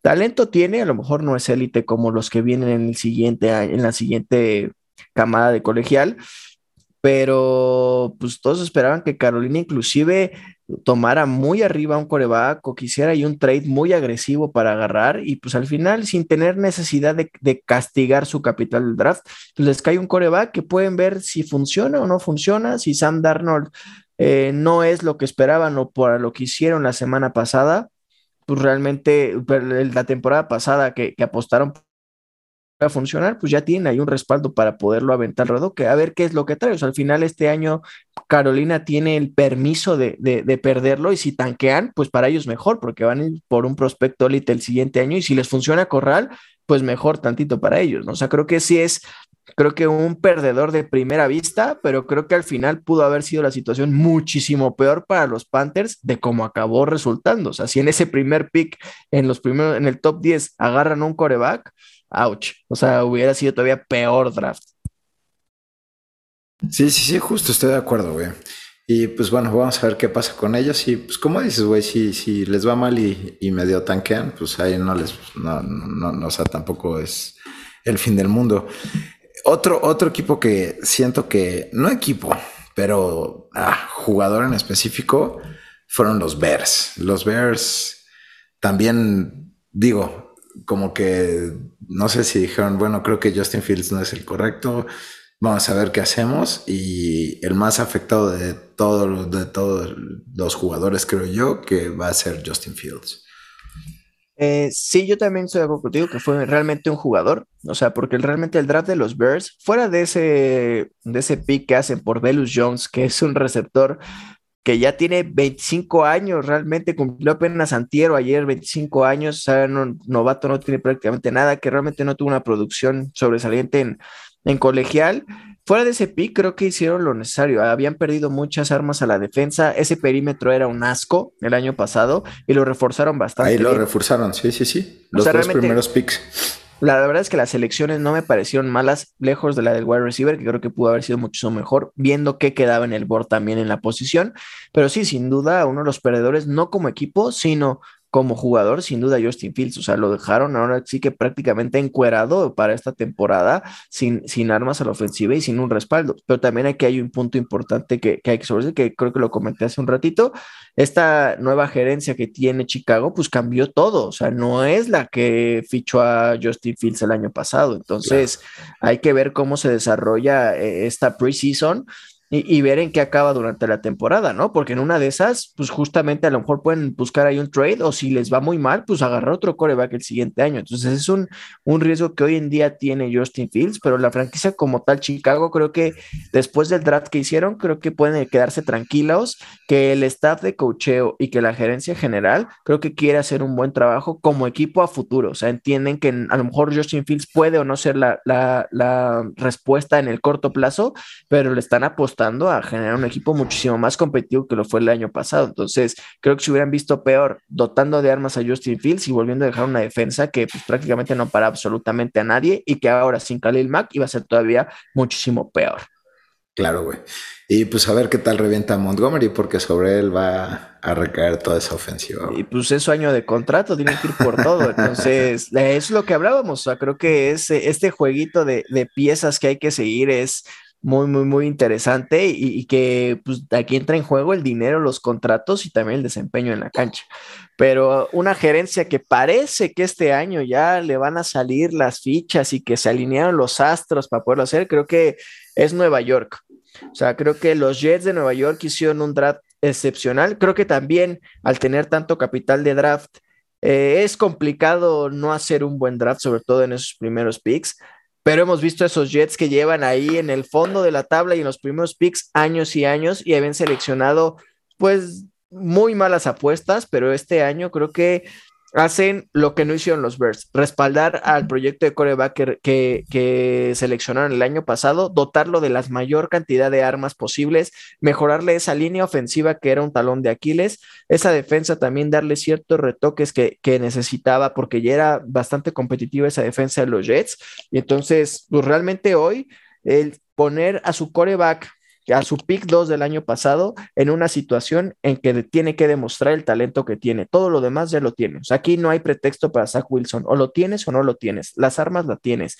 talento tiene, a lo mejor no es élite como los que vienen en el siguiente en la siguiente camada de colegial, pero pues todos esperaban que Carolina inclusive tomara muy arriba un coreback o quisiera ahí un trade muy agresivo para agarrar y pues al final sin tener necesidad de, castigar su capital del draft, pues les cae un coreback que pueden ver si funciona o no funciona, si Sam Darnold eh, no es lo que esperaban o por lo que hicieron la semana pasada, pues realmente la temporada pasada que, que apostaron a funcionar, pues ya tiene ahí un respaldo para poderlo aventar ruedo, que a ver qué es lo que trae. O sea, al final este año Carolina tiene el permiso de, de, perderlo y si tanquean, pues para ellos mejor, porque van a ir por un prospecto el siguiente año y si les funciona Corral, pues mejor tantito para ellos, ¿no? O sea, creo que sí es, creo que un perdedor de primera vista, pero creo que al final pudo haber sido la situación muchísimo peor para los Panthers de cómo acabó resultando. O sea, si en ese primer pick, en los primeros, en el top 10, agarran un coreback, ouch. O sea, hubiera sido todavía peor draft. Sí, sí, sí, justo estoy de acuerdo, güey. Y pues bueno, vamos a ver qué pasa con ellos. Y pues como dices, güey, si, si les va mal y, medio tanquean, pues ahí no les, no, no, no, o sea, tampoco es el fin del mundo. Otro, otro equipo que siento que, no equipo, pero ah, jugador en específico, fueron los Bears. Los Bears también, digo, como que no sé si dijeron, bueno, creo que Justin Fields no es el correcto, vamos a ver qué hacemos. Y el más afectado de todos, de todos los jugadores, creo yo, que va a ser Justin Fields. Eh, sí, yo también estoy de acuerdo contigo que fue realmente un jugador, o sea, porque realmente el draft de los Bears, fuera de ese, de ese pick que hacen por Velus Jones, que es un receptor que ya tiene 25 años, realmente cumplió apenas antiero ayer, 25 años, o sea, novato no tiene prácticamente nada, que realmente no tuvo una producción sobresaliente en, en colegial. Fuera de ese pick, creo que hicieron lo necesario. Habían perdido muchas armas a la defensa. Ese perímetro era un asco el año pasado y lo reforzaron bastante. Ahí lo reforzaron, sí, sí, sí. Los dos primeros picks. La verdad es que las elecciones no me parecieron malas, lejos de la del wide receiver, que creo que pudo haber sido mucho mejor, viendo que quedaba en el board también en la posición. Pero sí, sin duda, uno de los perdedores, no como equipo, sino como jugador, sin duda Justin Fields, o sea, lo dejaron ahora sí que prácticamente encuerado para esta temporada, sin, sin armas a la ofensiva y sin un respaldo. Pero también aquí hay un punto importante que, que hay que sobre que creo que lo comenté hace un ratito, esta nueva gerencia que tiene Chicago, pues cambió todo, o sea, no es la que fichó a Justin Fields el año pasado, entonces hay que ver cómo se desarrolla eh, esta preseason y, ver en qué acaba durante la temporada, ¿no? Porque en una de esas, pues justamente a lo mejor pueden buscar ahí un trade o si les va muy mal, pues agarrar otro coreback el siguiente año. Entonces es un, un riesgo que hoy en día tiene Justin Fields, pero la franquicia como tal Chicago, creo que después del draft que hicieron, creo que pueden quedarse tranquilos, que el staff de cocheo y que la gerencia general, creo que quiere hacer un buen trabajo como equipo a futuro. O sea, entienden que a lo mejor Justin Fields puede o no ser la, la, la respuesta en el corto plazo, pero le están apostando a generar un equipo muchísimo más competitivo que lo fue el año pasado. Entonces, creo que se hubieran visto peor dotando de armas a Justin Fields y volviendo a dejar una defensa que pues, prácticamente no para absolutamente a nadie y que ahora sin Khalil Mack iba a ser todavía muchísimo peor. Claro, güey. Y pues a ver qué tal revienta Montgomery, porque sobre él va a recaer toda esa ofensiva. Y pues es su año de contrato, tiene que ir por todo. Entonces, es lo que hablábamos. O sea, creo que ese, este jueguito de, de piezas que hay que seguir es muy, muy, muy interesante y, que pues aquí entra en juego el dinero, los contratos y también el desempeño en la cancha. Pero una gerencia que parece que este año ya le van a salir las fichas y que se alinearon los astros para poderlo hacer, creo que es Nueva York. O sea, creo que los Jets de Nueva York hicieron un draft excepcional. Creo que también al tener tanto capital de draft, Eh, es complicado no hacer un buen draft, sobre todo en esos primeros picks, pero hemos visto esos Jets que llevan ahí en el fondo de la tabla y en los primeros picks años y años y habían seleccionado pues muy malas apuestas, pero este año creo que hacen lo que no hicieron los Bears, respaldar al proyecto de coreback que, seleccionaron el año pasado, dotarlo de la mayor cantidad de armas posibles, mejorarle esa línea ofensiva que era un talón de Aquiles, esa defensa también darle ciertos retoques que, que necesitaba porque ya era bastante competitiva esa defensa de los Jets. Y entonces, pues realmente hoy el poner a su coreback a su pick 2 del año pasado en una situación en que tiene que demostrar el talento que tiene. Todo lo demás ya lo tienes. aquí no hay pretexto para Zach Wilson. O lo tienes o no lo tienes. Las armas la tienes.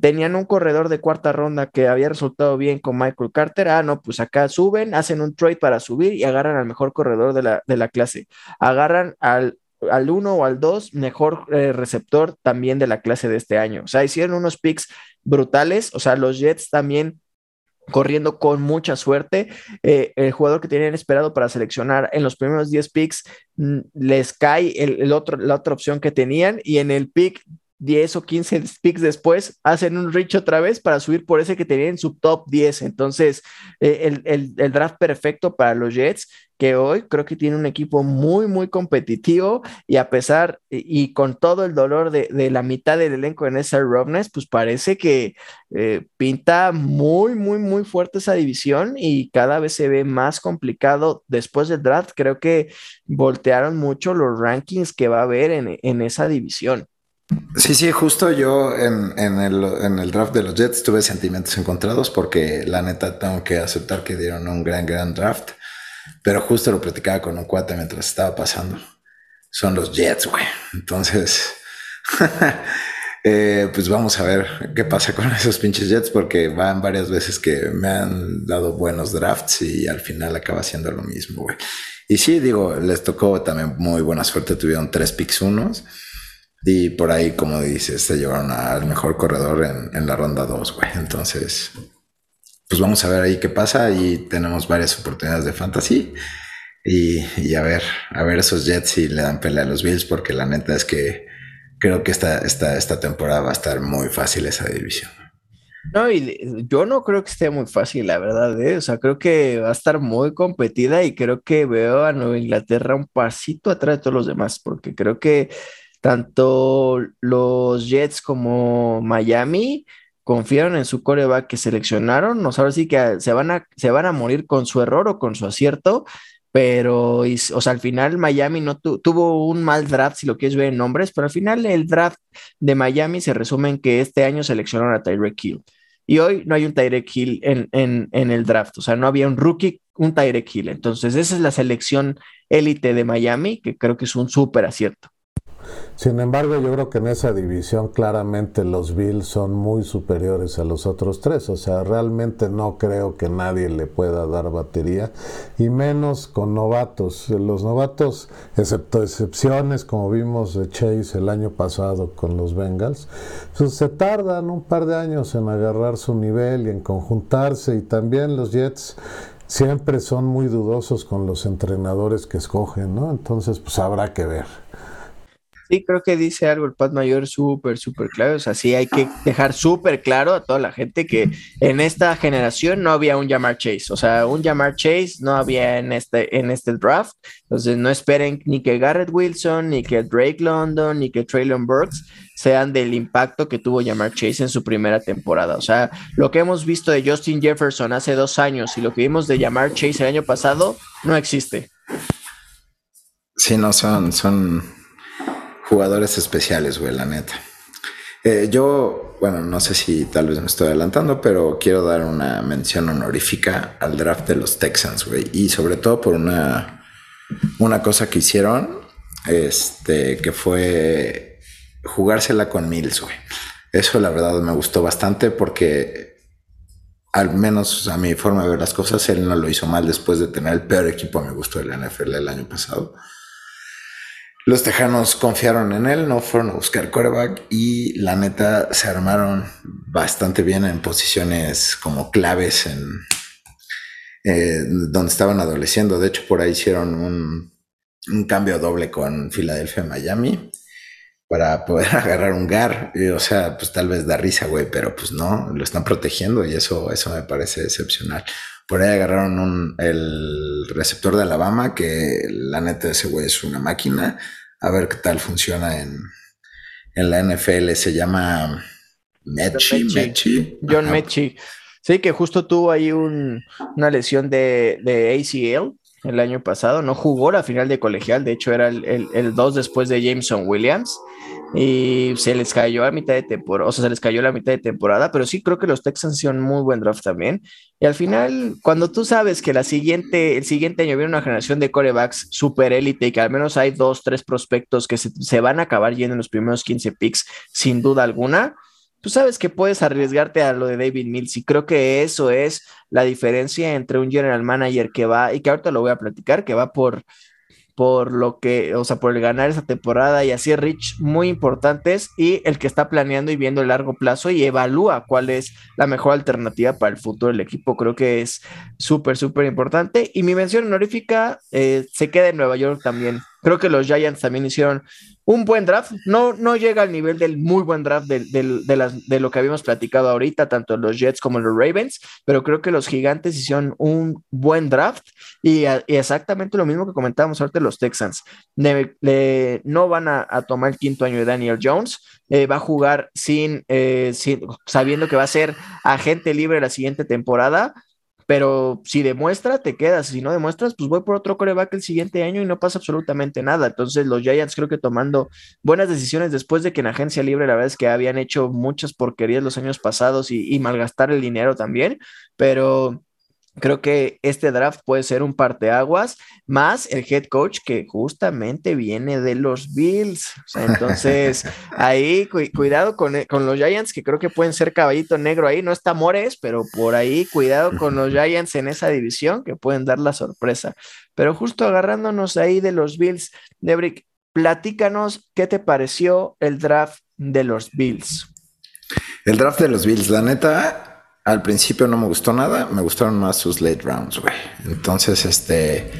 Tenían un corredor de cuarta ronda que había resultado bien con Michael Carter. Ah, no, pues acá suben, hacen un trade para subir y agarran al mejor corredor de la, de la clase. Agarran al al 1 o al 2, mejor eh, receptor también de la clase de este año. O sea, hicieron unos picks brutales. O sea, los Jets también corriendo con mucha suerte. Eh, el jugador que tenían esperado para seleccionar en los primeros 10 picks mm, les cae el, otro, la otra opción que tenían y en el pick 10 o 15 picks después hacen un reach otra vez para subir por ese que tenían en su top 10. Entonces, eh, el, el, draft perfecto para los Jets que hoy creo que tiene un equipo muy, muy competitivo y a pesar y, con todo el dolor de, la mitad del elenco en esa Robness, pues parece que eh, pinta muy, muy, muy fuerte esa división y cada vez se ve más complicado después del draft. Creo que voltearon mucho los rankings que va a haber en, esa división. Sí, sí, justo yo en, el, en, el, draft de los Jets tuve sentimientos encontrados porque la neta tengo que aceptar que dieron un gran, gran draft. Pero justo lo platicaba con un cuate mientras estaba pasando. Son los Jets, güey. Entonces, eh, pues vamos a ver qué pasa con esos pinches Jets, porque van varias veces que me han dado buenos drafts y al final acaba siendo lo mismo, güey. Y sí, digo, les tocó también muy buena suerte. Tuvieron tres picks unos. Y por ahí, como dices, se llevaron al mejor corredor en, en la ronda 2, güey. Entonces, pues vamos a ver ahí qué pasa y tenemos varias oportunidades de fantasy y, a ver, a ver esos Jets si le dan pelea a los Bills porque la neta es que creo que esta, esta, esta temporada va a estar muy fácil esa división. No, y yo no creo que esté muy fácil, la verdad, ¿eh? o sea, creo que va a estar muy competida y creo que veo a Nueva Inglaterra un pasito atrás de todos los demás, porque creo que tanto los Jets como Miami confiaron en su coreback que seleccionaron, no ahora sí que se van, a, se van a morir con su error o con su acierto, pero, o sea, al final Miami no tuvo un mal draft, si lo quieres ver en nombres, pero al final el draft de Miami se resume en que este año seleccionaron a Tyreek Hill. Y hoy no hay un Tyreek Hill en, en, en el draft, o sea, no había un rookie, un Tyreek Hill. Entonces, esa es la selección élite de Miami, que creo que es un súper acierto. Sin embargo, yo creo que en esa división claramente los Bills son muy superiores a los otros tres. O sea, realmente no creo que nadie le pueda dar batería, y menos con novatos. Los novatos, excepto excepciones, como vimos de Chase el año pasado con los Bengals, pues se tardan un par de años en agarrar su nivel y en conjuntarse. Y también los Jets siempre son muy dudosos con los entrenadores que escogen, ¿no? Entonces, pues habrá que ver. Sí, creo que dice algo el Pat Mayor súper, súper claro. O sea, sí hay que dejar súper claro a toda la gente que en esta generación no había un Jamar Chase. O sea, un Jamar Chase no había en este, en este draft. Entonces, no esperen ni que Garrett Wilson, ni que Drake London, ni que Traylon Burks sean del impacto que tuvo Jamar Chase en su primera temporada. O sea, lo que hemos visto de Justin Jefferson hace dos años y lo que vimos de Jamar Chase el año pasado no existe. Sí, no son, son jugadores especiales, güey, la neta. Eh, yo, bueno, no sé si tal vez me estoy adelantando, pero quiero dar una mención honorífica al draft de los Texans, güey. Y sobre todo por una, una cosa que hicieron, este, que fue jugársela con Mills, güey. Eso la verdad me gustó bastante porque al menos a mi forma de ver las cosas, él no lo hizo mal después de tener el peor equipo a mi gusto de la NFL el año pasado. Los Tejanos confiaron en él, no fueron a buscar quarterback y la neta se armaron bastante bien en posiciones como claves en eh, donde estaban adoleciendo. De hecho, por ahí hicieron un, un cambio doble con Filadelfia Miami para poder agarrar un GAR. o sea, pues tal vez da risa, güey, pero pues no, lo están protegiendo y eso, eso me parece excepcional. Por ahí agarraron un, el receptor de Alabama, que la neta ese güey es una máquina. A ver qué tal funciona en, en la NFL. Se llama Mechi. Mechi. John Mechi. Sí, que justo tuvo ahí un, una lesión de, de ACL el año pasado. No jugó la final de colegial, de hecho era el, el, el 2 después de Jameson Williams y se les cayó a mitad de temporada, o sea, se les cayó la mitad de temporada, pero sí creo que los Texans hicieron muy buen draft también. Y al final, cuando tú sabes que la siguiente, el siguiente año viene una generación de corebacks super élite y que al menos hay dos, tres prospectos que se, se van a acabar yendo en los primeros 15 picks, sin duda alguna, tú sabes que puedes arriesgarte a lo de David Mills y creo que eso es la diferencia entre un general manager que va, y que ahorita lo voy a platicar, que va por por lo que, o sea, por el ganar esa temporada y así Rich muy importantes y el que está planeando y viendo el largo plazo y evalúa cuál es la mejor alternativa para el futuro del equipo. Creo que es súper, súper importante. Y mi mención honorífica eh, se queda en Nueva York también. Creo que los Giants también hicieron un buen draft. No, no llega al nivel del muy buen draft de, de, lo que habíamos platicado ahorita, tanto los Jets como los Ravens, pero creo que los Gigantes hicieron un buen draft y, exactamente lo mismo que comentábamos ahorita los Texans. no van a, tomar el quinto año de Daniel Jones, eh, va a jugar sin, eh, sin, sabiendo que va a ser agente libre la siguiente temporada pero si demuestra, te quedas. Si no demuestras, pues voy por otro coreback el siguiente año y no pasa absolutamente nada. Entonces, los Giants creo que tomando buenas decisiones después de que en agencia libre, la verdad es que habían hecho muchas porquerías los años pasados y, y malgastar el dinero también, pero Creo que este draft puede ser un parteaguas, más el head coach que justamente viene de los Bills. entonces, ahí cuidado con, eh, con, los Giants, que creo que pueden ser caballito negro ahí. No está Mores, pero por ahí cuidado con los Giants en esa división, que pueden dar la sorpresa. Pero justo agarrándonos ahí de los Bills, Debrick, platícanos qué te pareció el draft de los Bills. El draft de los Bills, la neta, al principio no me gustó nada, me gustaron más sus late rounds, güey. Entonces, este.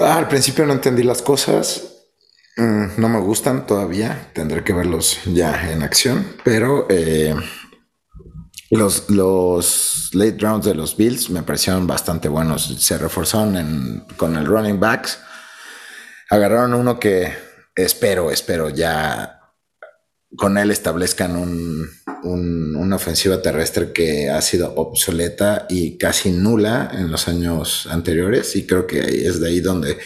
Ah, al principio no entendí las cosas. Mm, no me gustan todavía. Tendré que verlos ya en acción. Pero eh, los, los late rounds de los Bills me parecieron bastante buenos. Se reforzaron con el running backs. Agarraron uno que espero, espero ya con él establezcan un, una ofensiva terrestre que ha sido obsoleta y casi nula en los años anteriores y creo que es de ahí donde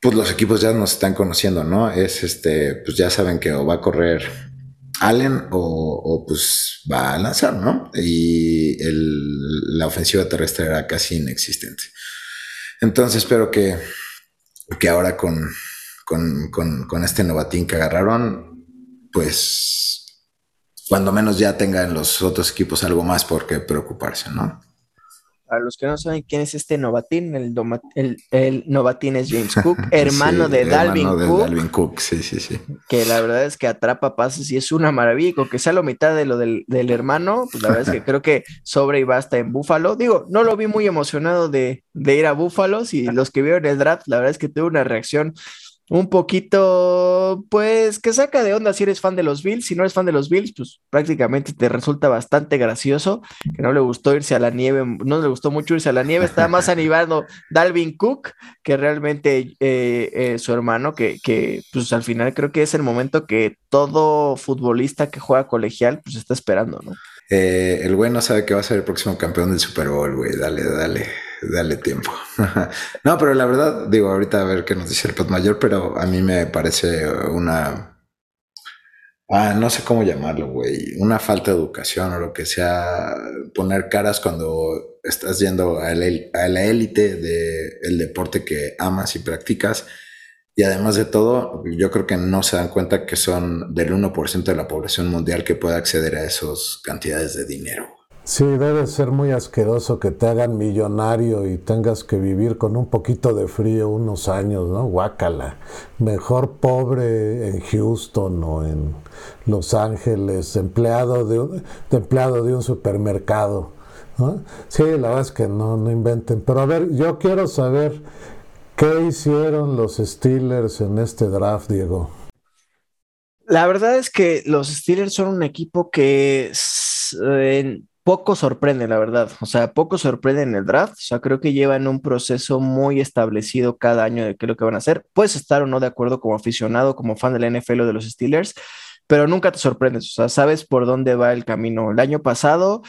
pues los equipos ya nos están conociendo, ¿no? Es este, pues ya saben que o va a correr Allen o, pues va a lanzar, ¿no? Y la ofensiva terrestre era casi inexistente. Entonces espero que, que ahora con, con, con, con este novatín que agarraron, pues cuando menos ya tengan los otros equipos algo más por qué preocuparse, ¿no? A los que no saben quién es este Novatín, el, el, Novatín es James Cook, hermano de, Dalvin, Cook, Dalvin Cook. Sí, sí, sí. Que la verdad es que atrapa pases y es una maravilla. que sea la mitad de lo del, hermano, pues la verdad es que creo que sobre y basta en Búfalo. Digo, no lo vi muy emocionado de, de ir a Búfalo. Y los que vieron el draft, la verdad es que tuve una reacción un poquito, pues, que saca de onda si eres fan de los Bills. Si no eres fan de los Bills, pues prácticamente te resulta bastante gracioso que no le gustó irse a la nieve, no le gustó mucho irse a la nieve. Está más animado Dalvin Cook que realmente eh, eh, su hermano, que, que, pues al final creo que es el momento que todo futbolista que juega colegial, pues está esperando, ¿no? Eh, el güey no sabe que va a ser el próximo campeón del Super Bowl, güey. Dale, dale dale tiempo. no, pero la verdad, digo, ahorita a ver qué nos dice el Pat Mayor, pero a mí me parece una. Ah, no sé cómo llamarlo, güey. Una falta de educación o lo que sea. Poner caras cuando estás yendo a la élite del deporte que amas y practicas. Y además de todo, yo creo que no se dan cuenta que son del 1% de la población mundial que puede acceder a esas cantidades de dinero. Sí, debe ser muy asqueroso que te hagan millonario y tengas que vivir con un poquito de frío unos años, ¿no? Guácala. Mejor pobre en Houston o en Los Ángeles, empleado de un, empleado de un supermercado. ¿no? Sí, la verdad es que no, no inventen. Pero a ver, yo quiero saber ¿Qué hicieron los Steelers en este draft, Diego? La verdad es que los Steelers son un equipo que poco sorprende, la verdad. O sea, poco sorprende en el draft. O sea, creo que llevan un proceso muy establecido cada año de qué es lo que van a hacer. Puedes estar o no de acuerdo como aficionado, como fan del NFL o de los Steelers, pero nunca te sorprendes. O sea, sabes por dónde va el camino. El año pasado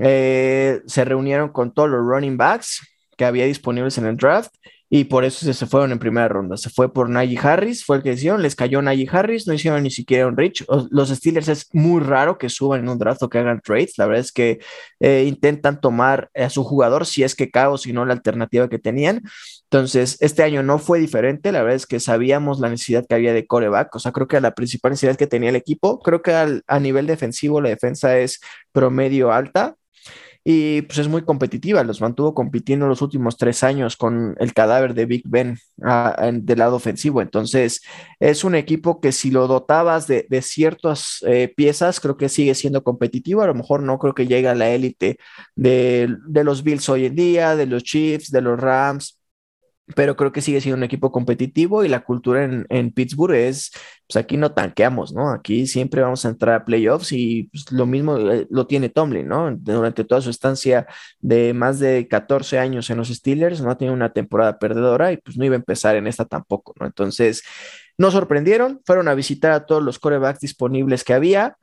eh, se reunieron con todos los running backs que había disponibles en el draft y por eso se fueron en primera ronda. Se fue por Najee Harris, fue el que hicieron, les cayó Najee Harris, no hicieron ni siquiera un Rich. Los Steelers es muy raro que suban en un draft o que hagan trades. La verdad es que eh, intentan tomar a su jugador si es que cago, si no la alternativa que tenían. Entonces, este año no fue diferente. La verdad es que sabíamos la necesidad que había de coreback. O sea, creo que la principal necesidad que tenía el equipo, creo que a nivel defensivo la defensa es promedio alta y pues es muy competitiva, los mantuvo compitiendo los últimos tres años con el cadáver de Big Ben ah, del lado ofensivo. Entonces, es un equipo que si lo dotabas de, ciertas eh, piezas, creo que sigue siendo competitivo. A lo mejor no creo que llegue a la élite de, de los Bills hoy en día, de los Chiefs, de los Rams, pero creo que sigue siendo un equipo competitivo y la cultura en, Pittsburgh es, pues aquí no tanqueamos, ¿no? Aquí siempre vamos a entrar a playoffs y pues, lo mismo eh, lo tiene Tomlin, ¿no? Durante toda su estancia de más de 14 años en los Steelers, no ha tenido una temporada perdedora y pues no iba a empezar en esta tampoco, ¿no? Entonces, nos sorprendieron, fueron a visitar a todos los corebacks disponibles que había,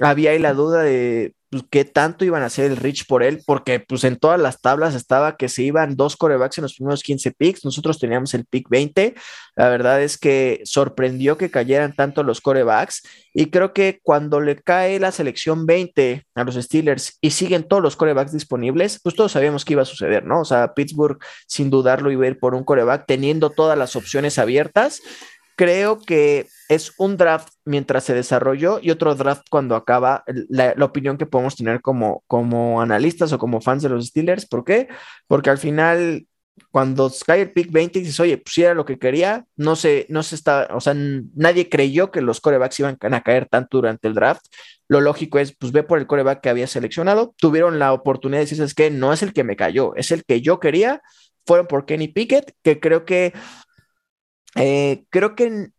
había ahí la duda de pues, qué tanto iban a hacer el Rich por él, porque pues en todas las tablas estaba que se iban dos corebacks en los primeros 15 picks, nosotros teníamos el pick 20, la verdad es que sorprendió que cayeran tanto los corebacks y creo que cuando le cae la selección 20 a los Steelers y siguen todos los corebacks disponibles, pues todos sabíamos que iba a suceder, ¿no? O sea, Pittsburgh sin dudarlo iba a ir por un coreback teniendo todas las opciones abiertas creo que es un draft mientras se desarrolló y otro draft cuando acaba la, opinión que podemos tener como, como analistas o como fans de los Steelers. ¿Por qué? Porque al final, cuando cae el pick 20 dices, oye, pues si era lo que quería, no se, no se está, o sea, nadie creyó que los corebacks iban a caer tanto durante el draft. Lo lógico es, pues ve por el coreback que había seleccionado, tuvieron la oportunidad de decirse, es que no es el que me cayó, es el que yo quería, fueron por Kenny Pickett, que creo que eh, creo que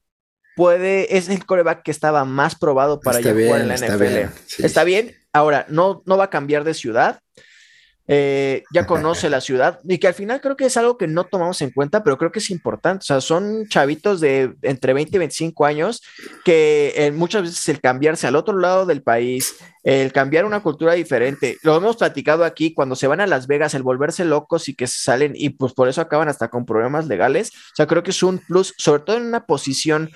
puede, es el coreback que estaba más probado para ya jugar en la NFL. Está bien, ahora no, no va a cambiar de ciudad. Eh, ya conoce la ciudad y que al final creo que es algo que no tomamos en cuenta, pero creo que es importante. O sea, son chavitos de entre 20 y 25 años que eh, muchas veces el cambiarse al otro lado del país, el cambiar una cultura diferente, lo hemos platicado aquí cuando se van a Las Vegas, el volverse locos y que se salen y pues por eso acaban hasta con problemas legales. O sea, creo que es un plus, sobre todo en una posición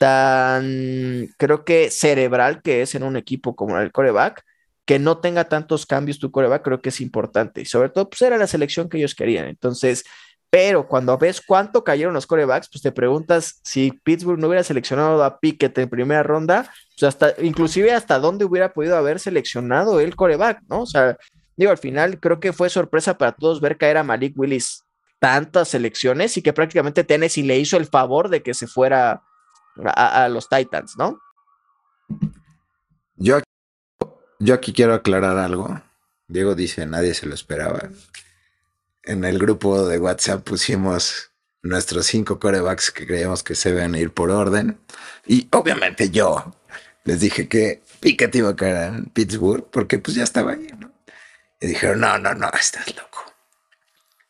tan, creo que cerebral que es en un equipo como el coreback que no tenga tantos cambios tu coreback, creo que es importante. Y sobre todo, pues era la selección que ellos querían. Entonces, pero cuando ves cuánto cayeron los corebacks, pues te preguntas si Pittsburgh no hubiera seleccionado a Pickett en primera ronda, pues hasta, inclusive hasta dónde hubiera podido haber seleccionado el coreback, ¿no? O sea, digo, al final creo que fue sorpresa para todos ver caer a Malik Willis tantas selecciones y que prácticamente Tennessee le hizo el favor de que se fuera a, los Titans, ¿no? Yo yo aquí quiero aclarar algo. Diego dice, nadie se lo esperaba. En el grupo de WhatsApp pusimos nuestros cinco corebacks que creíamos que se deben ir por orden. Y obviamente yo les dije que Pickett iba a caer en Pittsburgh porque pues ya estaba ahí, ¿no? Y dijeron, no, no, no, estás loco.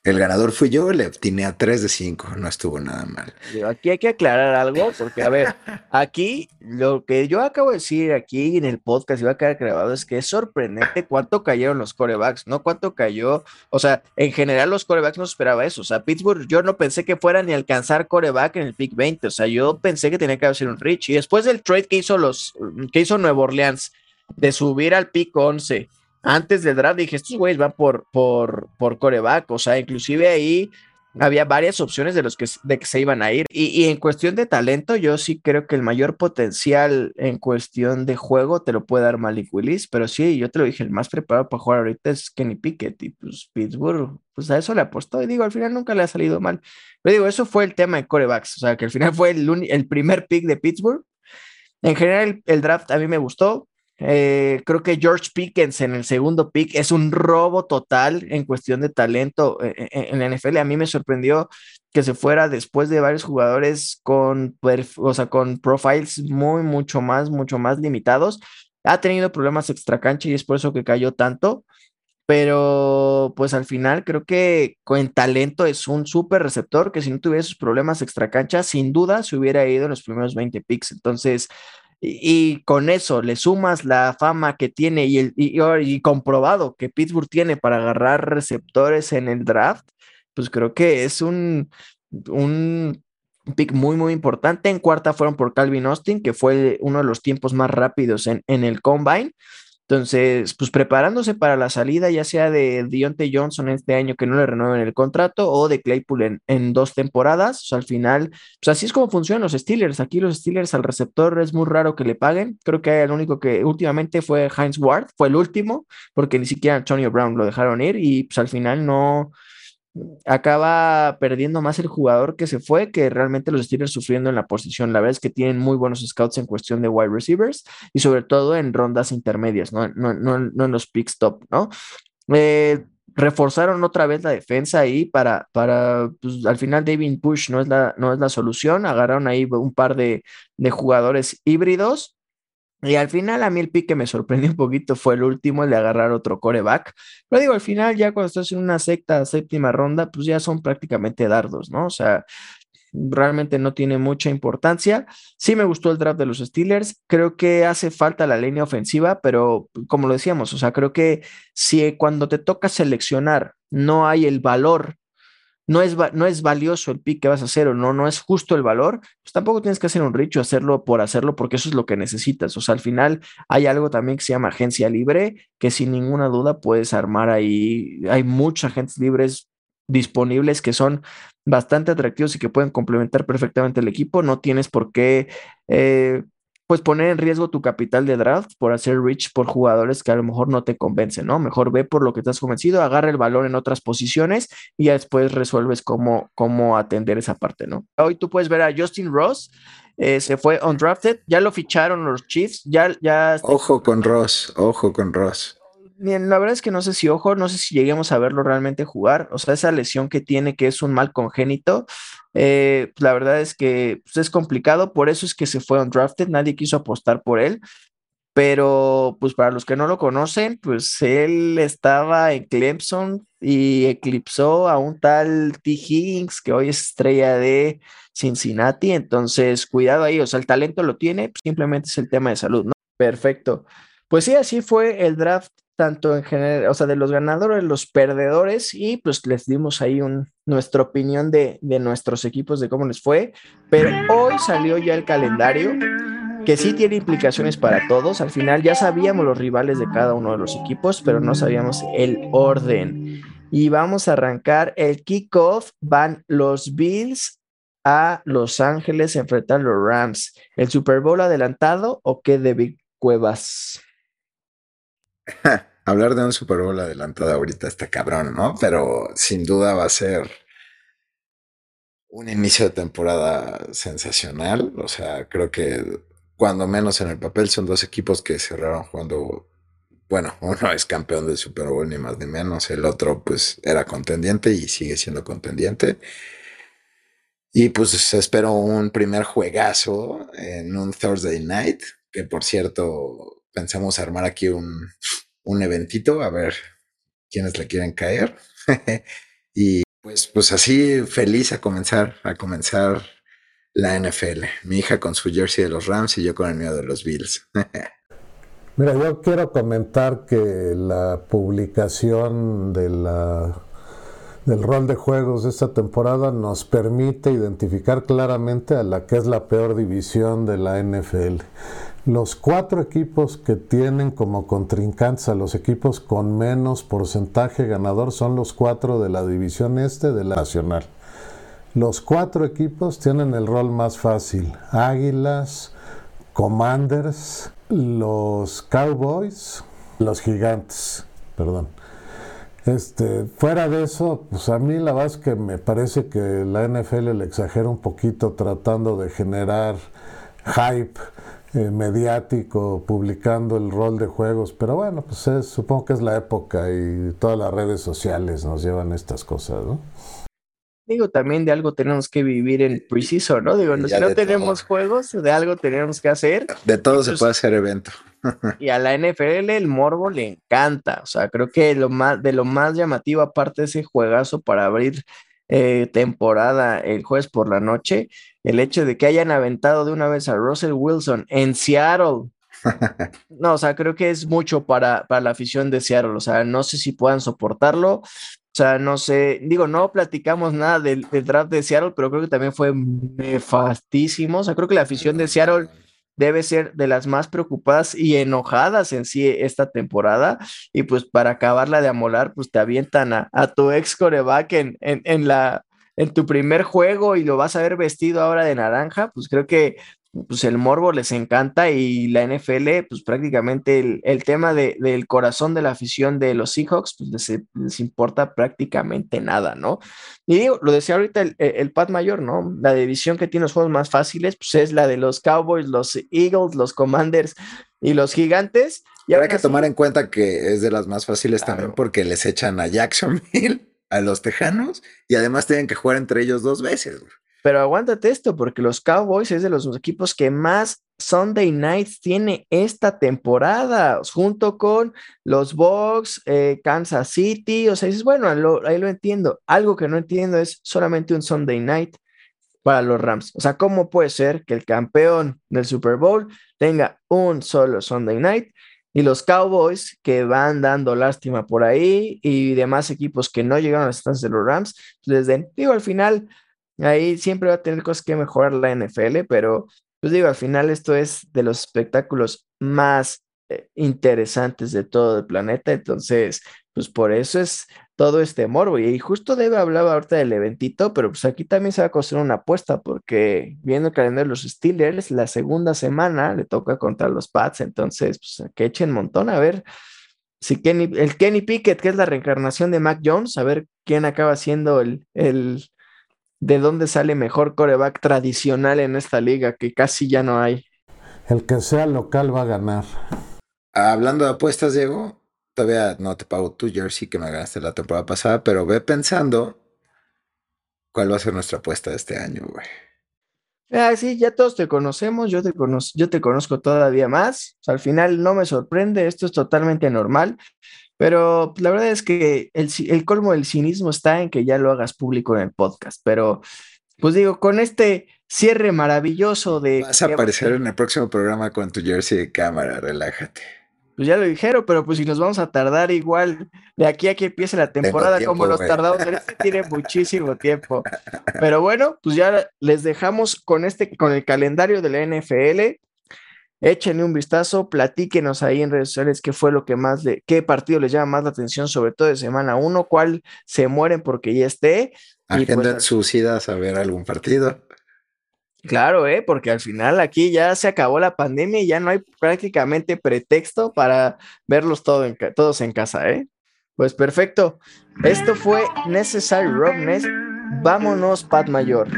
El ganador fui yo, le obtiné a 3 de 5, no estuvo nada mal. Aquí hay que aclarar algo, porque a ver, aquí lo que yo acabo de decir aquí en el podcast y va a quedar grabado es que es sorprendente cuánto cayeron los corebacks, ¿no? Cuánto cayó, o sea, en general los corebacks no esperaba eso, o sea, Pittsburgh yo no pensé que fuera ni alcanzar coreback en el pick 20, o sea, yo pensé que tenía que haber un Rich y después del trade que hizo los, que hizo Nueva Orleans de subir al pick 11 antes del draft dije, estos güeyes van por, por, por coreback, o sea, inclusive ahí había varias opciones de los que, de que se iban a ir. Y, en cuestión de talento, yo sí creo que el mayor potencial en cuestión de juego te lo puede dar Malik Willis, pero sí, yo te lo dije, el más preparado para jugar ahorita es Kenny Pickett y pues Pittsburgh, pues a eso le apostó y digo, al final nunca le ha salido mal. Pero digo, eso fue el tema de corebacks, o sea, que al final fue el, el primer pick de Pittsburgh. En general, el draft a mí me gustó. Eh, creo que George Pickens en el segundo pick es un robo total en cuestión de talento eh, eh, en, la NFL. A mí me sorprendió que se fuera después de varios jugadores con, o sea, con profiles muy, mucho más, mucho más limitados. Ha tenido problemas extracancha y es por eso que cayó tanto. Pero pues al final creo que con talento es un súper receptor que si no tuviera esos problemas extracancha, sin duda se hubiera ido en los primeros 20 picks. Entonces, y, con eso le sumas la fama que tiene y, el, y, comprobado que Pittsburgh tiene para agarrar receptores en el draft, pues creo que es un, un pick muy, muy importante. En cuarta fueron por Calvin Austin, que fue uno de los tiempos más rápidos en, en el combine. Entonces, pues preparándose para la salida, ya sea de Deontay Johnson este año que no le renueven el contrato o de Claypool en, dos temporadas. al final, pues así es como funcionan los Steelers. Aquí los Steelers al receptor es muy raro que le paguen. Creo que el único que últimamente fue Heinz Ward, fue el último, porque ni siquiera Antonio Brown lo dejaron ir y pues al final no, acaba perdiendo más el jugador que se fue que realmente los Steelers sufriendo en la posición. La verdad es que tienen muy buenos scouts en cuestión de wide receivers y sobre todo en rondas intermedias, no, no, no, no en los picks top, ¿no? Eh, reforzaron otra vez la defensa ahí para, para pues, al final David Push no es la, no es la solución, agarraron ahí un par de, de jugadores híbridos y al final a mí el pick que me sorprendió un poquito fue el último, el de agarrar otro coreback. Pero digo, al final ya cuando estás en una sexta, séptima ronda, pues ya son prácticamente dardos, ¿no? O sea, realmente no tiene mucha importancia. Sí me gustó el draft de los Steelers. Creo que hace falta la línea ofensiva, pero como lo decíamos, o sea, creo que si cuando te toca seleccionar no hay el valor no es, no es valioso el pick que vas a hacer o no, no es justo el valor, pues tampoco tienes que hacer un richo hacerlo por hacerlo porque eso es lo que necesitas. O sea, al final hay algo también que se llama agencia libre, que sin ninguna duda puedes armar ahí. Hay muchas agentes libres disponibles que son bastante atractivos y que pueden complementar perfectamente el equipo. No tienes por qué eh, pues poner en riesgo tu capital de draft por hacer rich por jugadores que a lo mejor no te convencen, ¿no? Mejor ve por lo que has convencido, agarra el valor en otras posiciones y ya después resuelves cómo, cómo atender esa parte, ¿no? Hoy tú puedes ver a Justin Ross, eh, se fue undrafted, ya lo ficharon los Chiefs, ya, ya... Ojo con Ross, ojo con Ross la verdad es que no sé si, ojo, no sé si lleguemos a verlo realmente jugar. O sea, esa lesión que tiene, que es un mal congénito, eh, la verdad es que pues, es complicado. Por eso es que se fue undrafted. Nadie quiso apostar por él. Pero, pues para los que no lo conocen, pues él estaba en Clemson y eclipsó a un tal T. Higgins, que hoy es estrella de Cincinnati. Entonces, cuidado ahí. O sea, el talento lo tiene, simplemente es el tema de salud, ¿no? Perfecto. Pues sí, así fue el draft tanto en general, o sea, de los ganadores, los perdedores, y pues les dimos ahí un, nuestra opinión de, de nuestros equipos, de cómo les fue, pero hoy salió ya el calendario, que sí tiene implicaciones para todos, al final ya sabíamos los rivales de cada uno de los equipos, pero no sabíamos el orden. Y vamos a arrancar el kickoff, van los Bills a Los Ángeles a enfrentar a los Rams. ¿El Super Bowl adelantado o qué de Big Cuevas? hablar de un Super Bowl adelantado ahorita está cabrón, ¿no? Pero sin duda va a ser un inicio de temporada sensacional. O sea, creo que cuando menos en el papel son dos equipos que cerraron jugando. Bueno, uno es campeón del Super Bowl, ni más ni menos. El otro, pues, era contendiente y sigue siendo contendiente. Y pues espero un primer juegazo en un Thursday night, que por cierto, pensamos armar aquí un, un eventito, a ver quiénes le quieren caer. y pues, pues así feliz a comenzar, a comenzar la NFL. Mi hija con su jersey de los Rams y yo con el mío de los Bills. Mira, yo quiero comentar que la publicación de la, del rol de juegos de esta temporada nos permite identificar claramente a la que es la peor división de la NFL. Los cuatro equipos que tienen como contrincantes a los equipos con menos porcentaje ganador son los cuatro de la división este de la nacional. Los cuatro equipos tienen el rol más fácil. Águilas, Commanders, los Cowboys, los Gigantes. Perdón. Este, fuera de eso, pues a mí la verdad es que me parece que la NFL le exagera un poquito tratando de generar hype eh, mediático publicando el rol de juegos, pero bueno, pues supongo que es la época y todas las redes sociales nos llevan estas cosas, ¿no? digo, también de algo tenemos que vivir en preciso, ¿no? Digo, si no tenemos juegos, de algo tenemos que hacer. De todo se puede hacer evento. y a la NFL el morbo le encanta, o sea, creo que lo más, de lo más llamativo, aparte de ese juegazo para abrir eh, temporada el jueves por la noche, el hecho de que hayan aventado de una vez a Russell Wilson en Seattle. No, o sea, creo que es mucho para, para la afición de Seattle, o sea, no sé si puedan soportarlo, o sea, no sé, digo, no platicamos nada del, del, draft de Seattle, pero creo que también fue nefastísimo. O sea, creo que la afición de Seattle debe ser de las más preocupadas y enojadas en sí esta temporada. Y pues para acabarla de amolar, pues te avientan a, tu ex coreback en, en, la, en tu primer juego y lo vas a ver vestido ahora de naranja, pues creo que pues el morbo les encanta y la NFL, pues prácticamente el, tema del corazón de la afición de los Seahawks, pues les, importa prácticamente nada, ¿no? Y digo, lo decía ahorita el, el, Pat Mayor, ¿no? La división que tiene los juegos más fáciles, pues es la de los Cowboys, los Eagles, los Commanders y los Gigantes. Y hay que tomar en cuenta que es de las más fáciles también porque les echan a Jacksonville, a los Tejanos, y además tienen que jugar entre ellos dos veces. Pero aguántate esto, porque los Cowboys es de los equipos que más Sunday Nights tiene esta temporada, junto con los Bucks, eh, Kansas City. O sea, dices, bueno, ahí lo entiendo. Algo que no entiendo es solamente un Sunday Night para los Rams. O sea, ¿cómo puede ser que el campeón del Super Bowl tenga un solo Sunday Night? Y los Cowboys que van dando lástima por ahí y demás equipos que no llegaron a las estancias de los Rams, les den, digo, al final Ahí siempre va a tener cosas que mejorar la NFL, pero pues digo, al final esto es de los espectáculos más eh, interesantes de todo el planeta, entonces, pues por eso es todo este morbo. Y justo debe hablar ahorita del eventito, pero pues aquí también se va a construir una apuesta, porque viendo el calendario de los Steelers, la segunda semana le toca contra los Pats, entonces, pues que echen montón a ver si Kenny, el Kenny Pickett, que es la reencarnación de Mac Jones, a ver quién acaba siendo el, el de dónde sale mejor coreback tradicional en esta liga, que casi ya no hay. El que sea local va a ganar. Hablando de apuestas, Diego, todavía no te pago tu jersey que me ganaste la temporada pasada, pero ve pensando cuál va a ser nuestra apuesta de este año, güey. Ah, sí, ya todos te conocemos, yo te, yo te conozco todavía más. al final no me sorprende, esto es totalmente normal. Pero la verdad es que el, colmo del cinismo está en que ya lo hagas público en el podcast. Pero, pues digo, con este cierre maravilloso de... Vas a aparecer en el próximo programa con tu jersey de cámara, relájate. Pues ya lo dijeron, pero pues si nos vamos a tardar igual de aquí a que empiece la temporada, como los tardamos, este tiene muchísimo tiempo. Pero bueno, pues ya les dejamos con este, con el calendario de la NFL échenle un vistazo, platíquenos ahí en redes sociales qué fue lo que más, de, qué partido les llama más la atención, sobre todo de semana uno, cuál se mueren porque ya esté. Agenden pues, sus idas a ver algún partido. Claro, ¿eh? porque al final aquí ya se acabó la pandemia y ya no hay prácticamente pretexto para verlos todos en casa, ¿eh? Pues perfecto. Esto fue Necessary Roughness. Vámonos, Pat Mayor.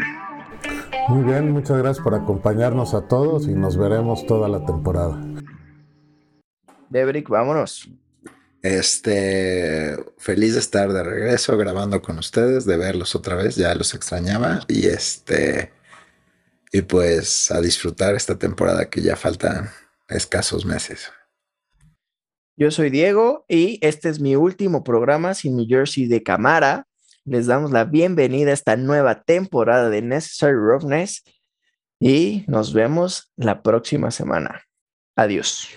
Muy bien, muchas gracias por acompañarnos a todos y nos veremos toda la temporada. Debrick, vámonos. Este, feliz de estar de regreso grabando con ustedes, de verlos otra vez, ya los extrañaba y este, y pues a disfrutar esta temporada que ya faltan escasos meses. Yo soy Diego y este es mi último programa sin mi jersey de cámara les damos la bienvenida a esta nueva temporada de Necessary Roughness y nos vemos la próxima semana. Adiós.